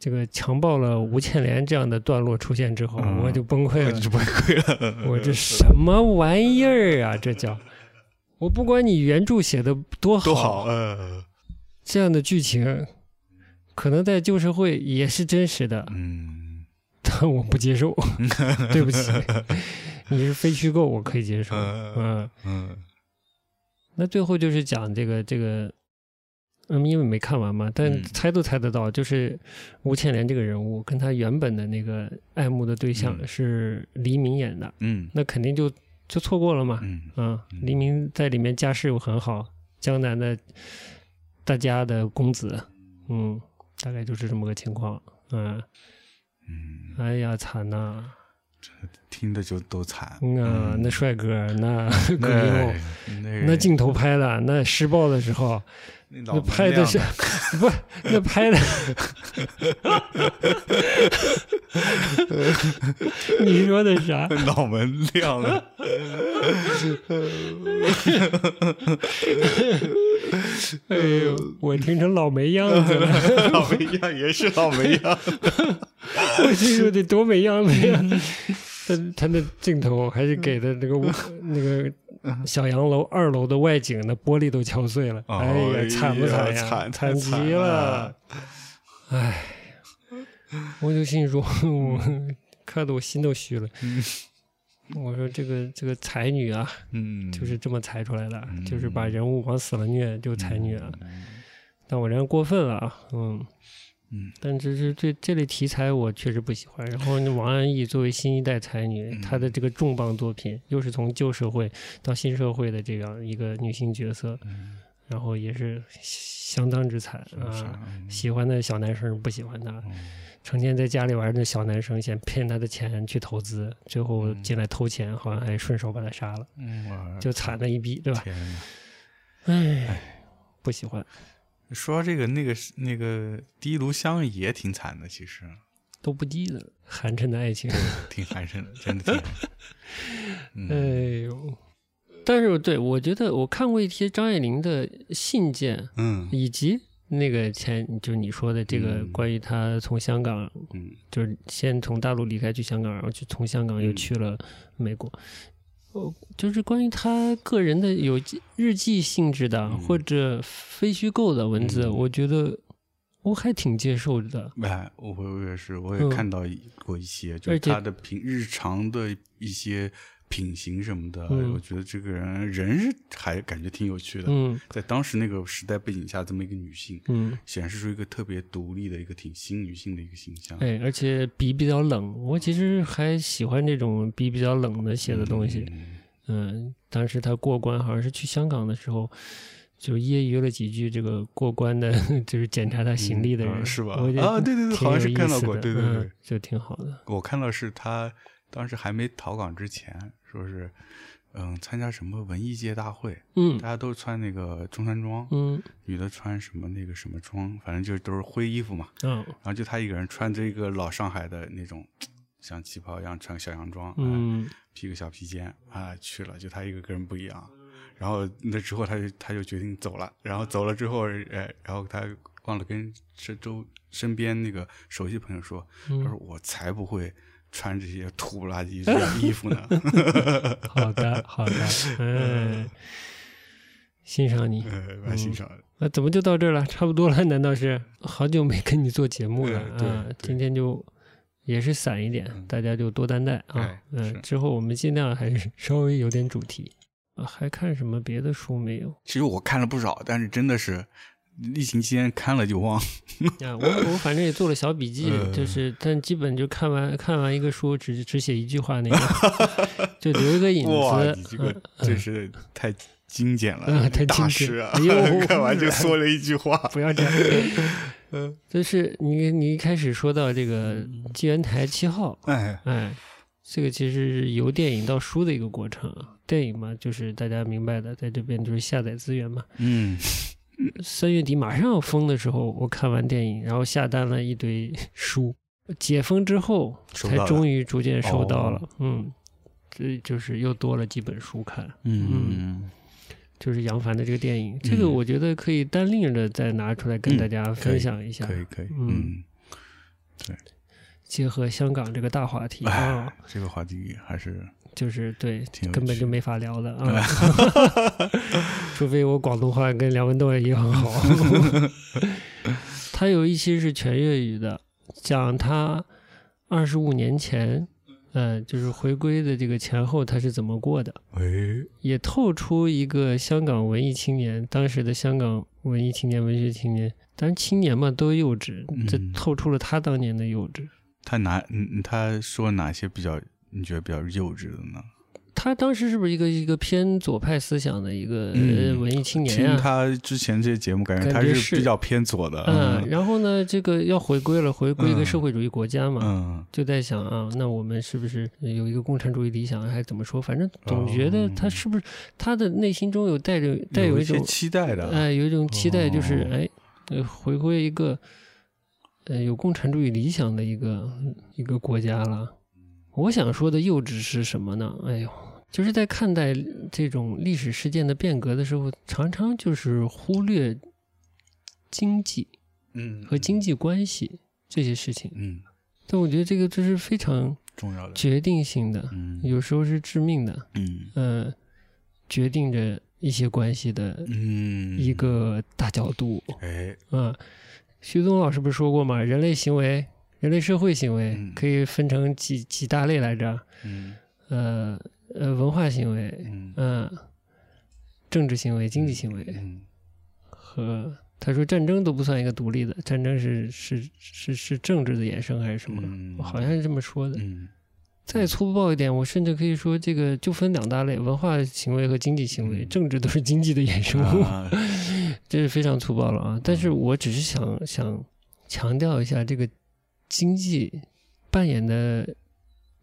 这个强暴了吴倩莲这样的段落出现之后，我就崩溃了，就崩溃了。我这什么玩意儿啊？这叫我不管你原著写的多好，多好，嗯这样的剧情。可能在旧社会也是真实的，嗯，但我不接受，对不起，你是非虚构，我可以接受，嗯嗯。那最后就是讲这个这个，嗯，因为没看完嘛，但猜都猜得到，就是吴倩莲这个人物跟她原本的那个爱慕的对象是黎明演的，嗯，那肯定就就错过了嘛，嗯，黎明在里面家世又很好，江南的大家的公子，嗯。大概就是这么个情况，嗯，嗯，哎呀，惨呐，听着就都惨啊！那帅哥，那 葛优，那镜头拍的，那施暴的时候，那拍的是 不？那拍的，你说的啥？脑门亮了。哎呦，我听成老没样子了。老没样也是老没样。我这说得多没样子呀！他他那镜头还是给的那个那个小洋楼二楼的外景，那玻璃都敲碎了。哎呀，惨不惨呀？惨惨极了！哎，我就心说，我看的我心都虚了。我说这个这个才女啊，嗯，就是这么才出来的，就是把人物往死了虐就才女啊。但我这样过分了啊，嗯嗯。但这是这这类题材我确实不喜欢。然后王安忆作为新一代才女，她的这个重磅作品又是从旧社会到新社会的这样一个女性角色，然后也是相当之惨啊。喜欢的小男生不喜欢她。成天在家里玩的小男生，先骗他的钱去投资，最后进来偷钱，好像还顺手把他杀了，就惨了一逼，对吧？哎，不喜欢。说到这个，那个那个第一炉香也挺惨的，其实都不低的，寒碜的爱情，挺寒碜的，真的挺。哎呦，但是对我觉得我看过一些张爱玲的信件，嗯，以及。那个前就是你说的这个关于他从香港，嗯，就是先从大陆离开去香港，然后去从香港又去了美国，哦，就是关于他个人的有日记性质的或者非虚构的文字，我觉得我还挺接受的。哎，我我也是，我也看到过一些，就是他的平日常的一些。品行什么的，我觉得这个人人是还感觉挺有趣的。嗯，在当时那个时代背景下，这么一个女性，嗯，显示出一个特别独立的一个挺新女性的一个形象。哎，而且笔比较冷，我其实还喜欢这种笔比较冷的写的东西。嗯，当时他过关好像是去香港的时候，就揶揄了几句这个过关的，就是检查他行李的人，是吧？啊，对对对，好像是看到过，对对对，就挺好的。我看到是他当时还没逃港之前。说是，嗯，参加什么文艺界大会，嗯，大家都穿那个中山装，嗯，女的穿什么那个什么装，反正就都是灰衣服嘛，嗯，然后就他一个人穿着一个老上海的那种，像旗袍一样穿小洋装，嗯，披个小披肩啊去了，就他一个跟人不一样，然后那之后他就他就决定走了，然后走了之后，哎，然后他忘了跟身周身边那个熟悉朋友说，他说我才不会。穿这些土不拉几的衣服呢？好的，好的，嗯，欣赏你，蛮欣赏。那怎么就到这儿了？差不多了？难道是好久没跟你做节目了啊？今天就也是散一点，大家就多担待啊。嗯，之后我们尽量还是稍微有点主题。啊，还看什么别的书没有？其实我看了不少，但是真的是疫情期间看了就忘。啊，我我反正也做了小笔记，就是但基本就看完看完一个书，只只写一句话那个，就留一个影子。哇，你这个真是太精简了，太大师啊！看完就说了一句话，不要这样。嗯，就是你你一开始说到这个纪元台七号，哎哎。这个其实是由电影到书的一个过程。电影嘛，就是大家明白的，在这边就是下载资源嘛。嗯。三月底马上要封的时候，我看完电影，然后下单了一堆书。解封之后，才终于逐渐收到了。嗯。这就是又多了几本书看。嗯。就是杨凡的这个电影，这个我觉得可以单另着再拿出来跟大家分享一下。可以可以。嗯。对。结合香港这个大话题啊，这个话题还是就是对，根本就没法聊的啊，除非我广东话跟梁文道也很好。他有一期是全粤语的，讲他二十五年前，嗯，就是回归的这个前后他是怎么过的，也透出一个香港文艺青年，当时的香港文艺青年、文学青年，当然青年嘛都幼稚，这透出了他当年的幼稚。他哪嗯他说哪些比较你觉得比较幼稚的呢？他当时是不是一个一个偏左派思想的一个文艺青年啊？听他之前这些节目，感觉他是比较偏左的。嗯，然后呢，这个要回归了，回归一个社会主义国家嘛，嗯，就在想啊，那我们是不是有一个共产主义理想，还是怎么说？反正总觉得他是不是他的内心中有带着带有一种期待的，哎，有一种期待，就是哎，回归一个。呃，有共产主义理想的一个一个国家了。我想说的幼稚是什么呢？哎呦，就是在看待这种历史事件的变革的时候，常常就是忽略经济，嗯，和经济关系这些事情，嗯。但我觉得这个这是非常重要的、决定性的，嗯，有时候是致命的，嗯，呃，决定着一些关系的，嗯，一个大角度，哎，啊。徐东老师不是说过吗？人类行为、人类社会行为可以分成几几大类来着？嗯，呃呃，文化行为，嗯，政治行为、经济行为，和他说战争都不算一个独立的，战争是是是是政治的衍生还是什么？好像是这么说的。再粗暴一点，我甚至可以说，这个就分两大类：文化行为和经济行为。政治都是经济的衍生物，这是非常粗暴了啊！但是我只是想想强调一下，这个经济扮演的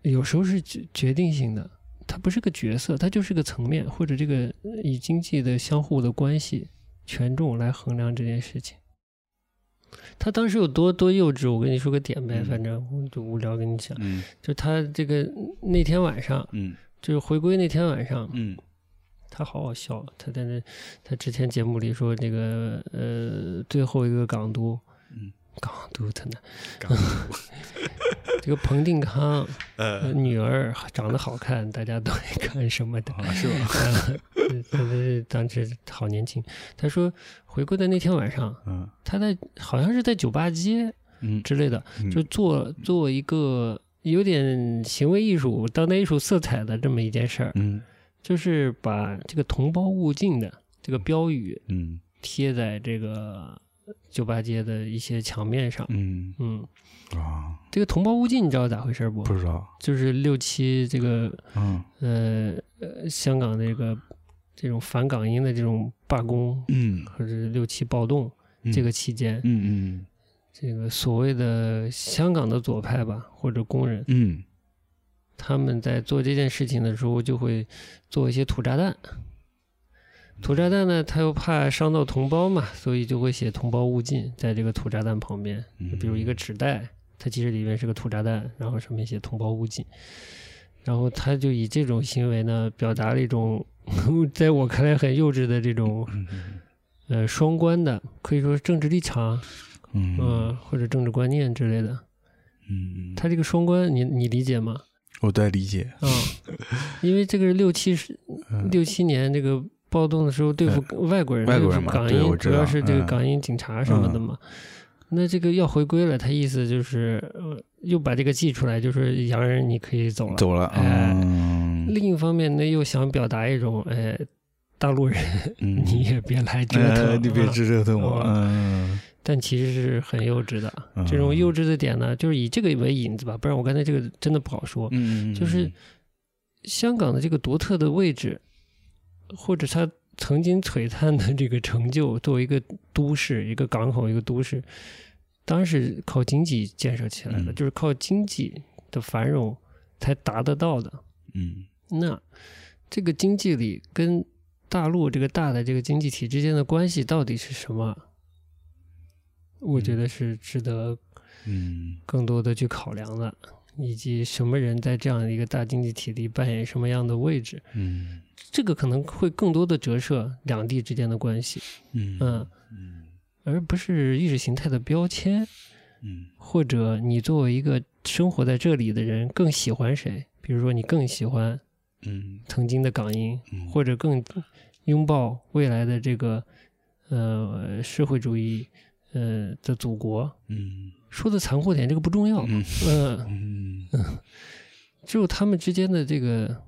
有时候是决决定性的，它不是个角色，它就是个层面，或者这个以经济的相互的关系权重来衡量这件事情。他当时有多多幼稚，我跟你说个点呗，反正我就无聊跟你讲，就他这个那天晚上，就是回归那天晚上，他好好笑，他在那他之前节目里说这个呃最后一个港督。港独他呢？这个彭定康，呃，女儿长得好看，大家都爱看什么的，是吧？他当时好年轻。他说回归的那天晚上，嗯，他在好像是在酒吧街，嗯之类的，就做做一个有点行为艺术、当代艺术色彩的这么一件事儿，嗯，就是把这个“同胞勿近”的这个标语，嗯，贴在这个。酒吧街的一些墙面上，嗯。嗯。啊，这个同胞勿近，你知道咋回事不？不知道，就是六七这个，嗯。呃呃，香港这个这种反港英的这种罢工，嗯，或者六七暴动这个期间，嗯嗯，这个所谓的香港的左派吧，或者工人，嗯，他们在做这件事情的时候，就会做一些土炸弹。土炸弹呢，他又怕伤到同胞嘛，所以就会写“同胞勿近”在这个土炸弹旁边。比如一个纸袋，它其实里面是个土炸弹，然后上面写“同胞勿近”。然后他就以这种行为呢，表达了一种在我看来很幼稚的这种呃双关的，可以说政治立场，嗯，或者政治观念之类的。嗯，他这个双关，你你理解吗？我在理解啊，因为这个六七十 六七年这个暴动的时候，对付外国人，外国人港英主要是这个港英警察什么的嘛。那这个要回归了，他意思就是又把这个寄出来，就是洋人你可以走了，走了。哎，另一方面呢，又想表达一种，哎，大陆人 你也别来折腾，你别折腾我。嗯。但其实是很幼稚的，这种幼稚的点呢，就是以这个为引子吧，不然我刚才这个真的不好说。嗯就是香港的这个独特的位置，或者他曾经璀璨的这个成就，作为一个都市、一个港口、一个都市，当然是靠经济建设起来的，就是靠经济的繁荣才达得到的。嗯，那这个经济里跟大陆这个大的这个经济体之间的关系到底是什么？我觉得是值得，嗯，更多的去考量的，以及什么人在这样的一个大经济体里扮演什么样的位置，嗯，这个可能会更多的折射两地之间的关系，嗯嗯，而不是意识形态的标签，嗯，或者你作为一个生活在这里的人更喜欢谁？比如说你更喜欢，嗯，曾经的港英，或者更拥抱未来的这个呃社会主义。呃，的祖国，嗯，说的残酷点，这个不重要，嗯。嗯 嗯，只有他们之间的这个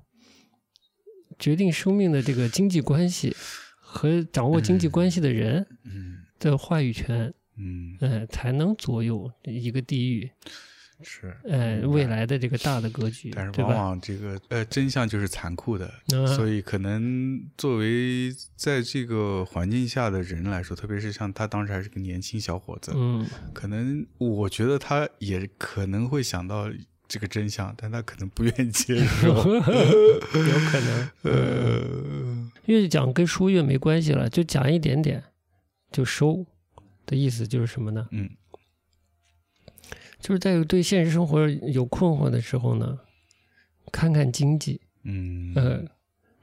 决定生命的这个经济关系和掌握经济关系的人，嗯，的话语权，嗯，呃，才能左右一个地域。是，呃，未来的这个大的格局，但是往往这个呃真相就是残酷的，所以可能作为在这个环境下的人来说，特别是像他当时还是个年轻小伙子，嗯，可能我觉得他也可能会想到这个真相，但他可能不愿意接受，有可能，呃，越讲跟书越没关系了，就讲一点点就收的意思就是什么呢？嗯。就是在对现实生活有困惑的时候呢，看看经济，嗯，呃，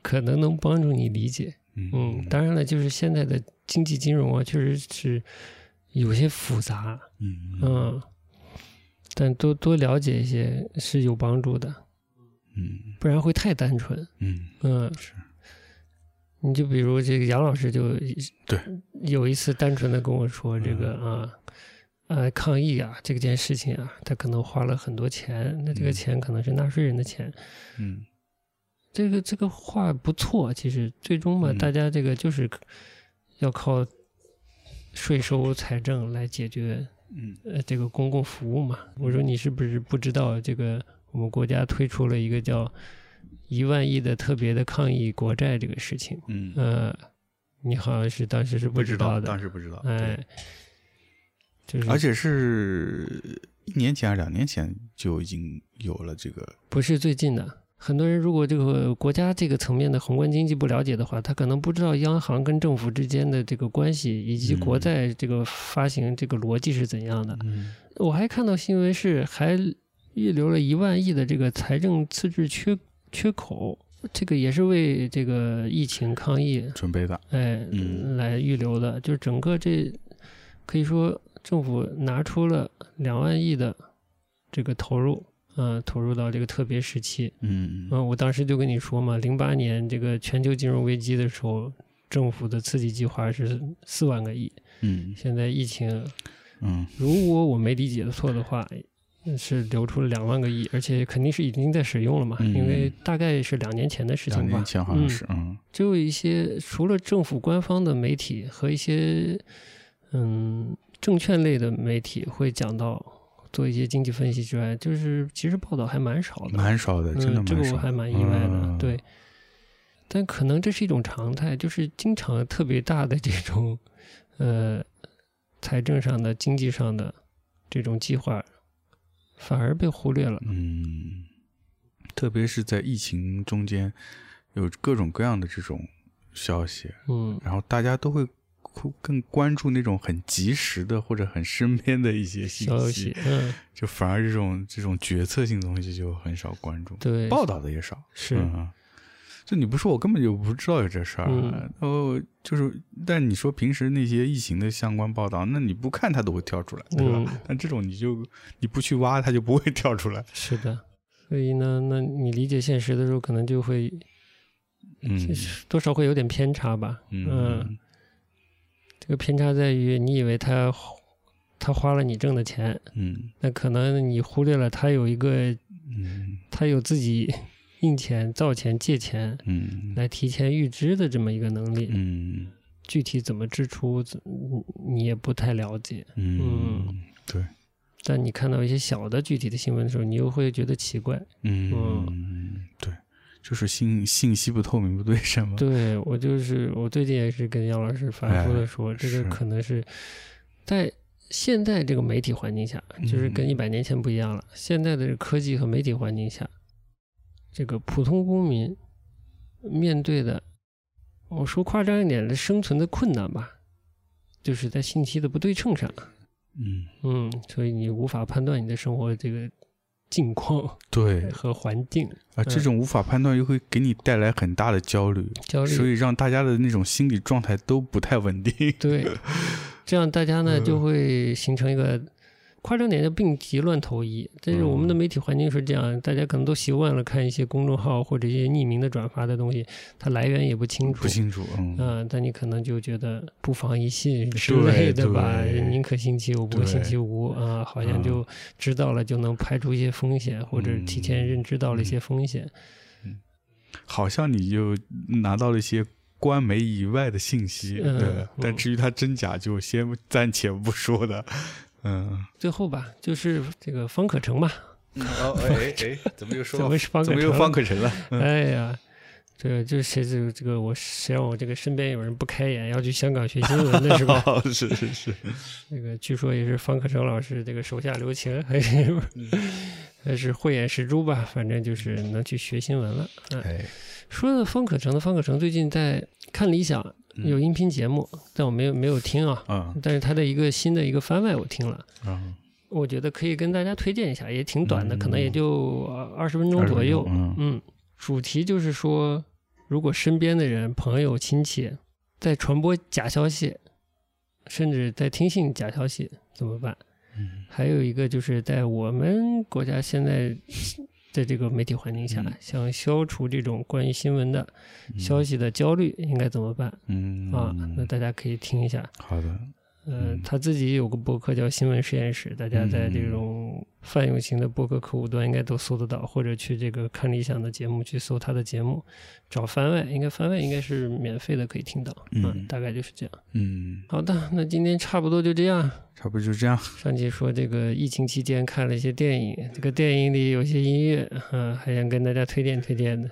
可能能帮助你理解，嗯，当然了，就是现在的经济金融啊，确实是有些复杂，嗯。嗯，但多多了解一些是有帮助的，嗯，不然会太单纯，嗯。嗯，是，你就比如这个杨老师就对。有一次单纯的跟我说这个啊。呃，抗议啊，这件事情啊，他可能花了很多钱，那这个钱可能是纳税人的钱。嗯，这个这个话不错，其实最终嘛，大家这个就是要靠税收财政来解决，嗯，呃，这个公共服务嘛。我说你是不是不知道，这个我们国家推出了一个叫一万亿的特别的抗议国债这个事情？嗯，呃，你好像是当时是不知道的，当时不知道，哎。而且是一年前还是两年前就已经有了这个，不是最近的。很多人如果这个国家这个层面的宏观经济不了解的话，他可能不知道央行跟政府之间的这个关系，以及国债这个发行这个逻辑是怎样的。我还看到新闻是还预留了一万亿的这个财政赤字缺缺口，这个也是为这个疫情抗疫准备的，哎，来预留的。就整个这可以说。政府拿出了两万亿的这个投入，嗯，投入到这个特别时期，嗯嗯，我当时就跟你说嘛，零八年这个全球金融危机的时候，政府的刺激计划是四万个亿，嗯，现在疫情，嗯，如果我没理解的错的话，是流出了两万个亿，而且肯定是已经在使用了嘛，因为大概是两年前的事情吧，两年前好像是，嗯，就有一些除了政府官方的媒体和一些，嗯。证券类的媒体会讲到做一些经济分析之外，就是其实报道还蛮少的，蛮少的，真的这个我还蛮意外的。对，但可能这是一种常态，就是经常特别大的这种 呃财政上的、经济上的这种计划，反而被忽略了。嗯，特别是在疫情中间，有各种各样的这种消息，嗯，然后大家都会。更关注那种很及时的或者很身边的一些信息，嗯，就反而这种这种决策性东西就很少关注，对，报道的也少，是，就你不说，我根本就不知道有这事儿。然后就是，但你说平时那些疫情的相关报道，那你不看它都会跳出来，对吧？但这种你就你不去挖，它就不会跳出来。是的，所以呢，那你理解现实的时候，可能就会，嗯，多少会有点偏差吧。嗯，这个偏差在于，你以为他他花了你挣的钱，嗯，那可能你忽略了他有一个，嗯，他有自己。印钱、造钱、借钱，嗯，来提前预支的这么一个能力，嗯，具体怎么支出，你也不太了解，嗯，对。但你看到一些小的具体的新闻的时候，你又会觉得奇怪，嗯，对，就是信信息不透明不对称吗？对我就是我最近也是跟杨老师反复的说，这个可能是在现在这个媒体环境下，就是跟一百年前不一样了。现在的科技和媒体环境下。这个普通公民面对的，我说夸张一点的生存的困难吧，就是在信息的不对称上。嗯嗯，所以你无法判断你的生活这个境况 对 和环境啊，这种无法判断又会给你带来很大的焦虑，焦虑，所以让大家的那种心理状态都不太稳定。对，这样大家呢就会形成一个。夸张点叫病急乱投医，但是我们的媒体环境是这样，大家可能都习惯了看一些公众号或者一些匿名的转发的东西，它来源也不清楚，不清楚，嗯，但你可能就觉得不妨一信之类的吧，宁可信其有，不可信其无啊，好像就知道了就能排除一些风险，或者提前认知到了一些风险，嗯，好像你就拿到了一些官媒以外的信息，对，但至于它真假就先暂且不说的。嗯，最后吧，就是这个方可成嘛。哦，哎哎，怎么又说？怎么是方？怎么又方可成了？哎呀，这个就是谁？这个这个我谁让我这个身边有人不开眼，要去香港学新闻的是吧？是 是是。那个据说也是方可成老师这个手下留情，还是还是慧眼识珠吧？反正就是能去学新闻了。哎，说的方可成的方可成最近在看理想。有音频节目，但我没有没有听啊。嗯。但是他的一个新的一个番外我听了。嗯。我觉得可以跟大家推荐一下，也挺短的，可能也就二十分钟左右。嗯。嗯。主题就是说，如果身边的人、朋友、亲戚在传播假消息，甚至在听信假消息，怎么办？嗯。还有一个就是在我们国家现在。在这个媒体环境下，想消除这种关于新闻的消息的焦虑，应该怎么办？嗯啊，那大家可以听一下。好的。嗯，他自己有个博客叫新闻实验室，大家在这种泛用型的博客客户端应该都搜得到，或者去这个看理想的节目去搜他的节目，找番外，应该番外应该是免费的，可以听到。嗯，大概就是这样。嗯，好的，那今天差不多就这样。差不多就这样。上期说这个疫情期间看了一些电影，这个电影里有些音乐，嗯，还想跟大家推荐推荐的。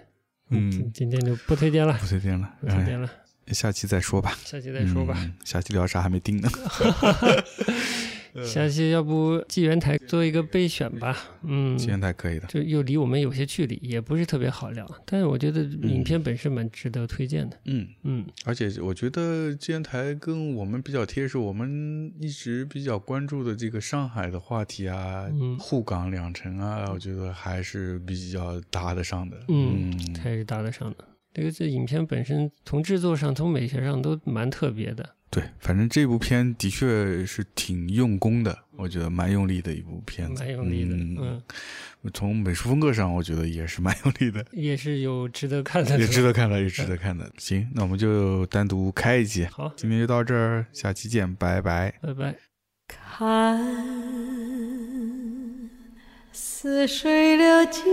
嗯，今天就不推荐了，不推荐了，不推荐了。下期再说吧。下期再说吧。下期聊啥还没定呢。下期要不纪元台做一个备选吧？嗯，纪元台可以的。就又离我们有些距离，也不是特别好聊。但是我觉得影片本身蛮值得推荐的。嗯嗯。而且我觉得纪元台跟我们比较贴，是我们一直比较关注的这个上海的话题啊，沪港两城啊，我觉得还是比较搭得上的。嗯，还是搭得上的。这个这影片本身从制作上、从美学上都蛮特别的。对，反正这部片的确是挺用功的，我觉得蛮用力的一部片子。蛮用力的，嗯。从美术风格上，我觉得也是蛮用力的。也是有值得看的。也值得看的，也值得看的。行，那我们就单独开一集。好，今天就到这儿，下期见，拜拜。拜拜。看似水流尽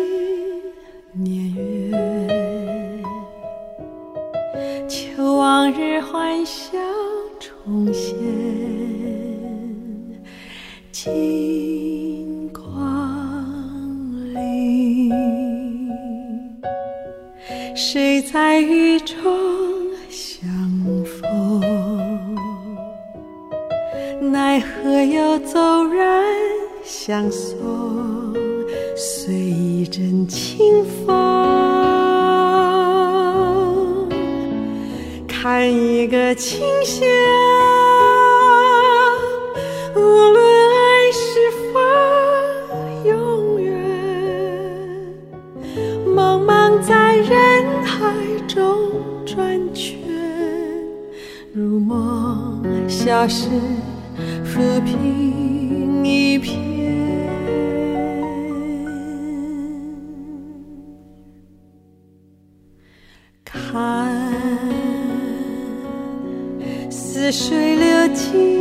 年月。求往日欢笑重现，金光临。谁在雨中相逢？奈何又骤然相送？随一阵清风。看一个清香，无论爱是否永远，茫茫在人海中转圈，如梦，消失，抚平一片。似水流尽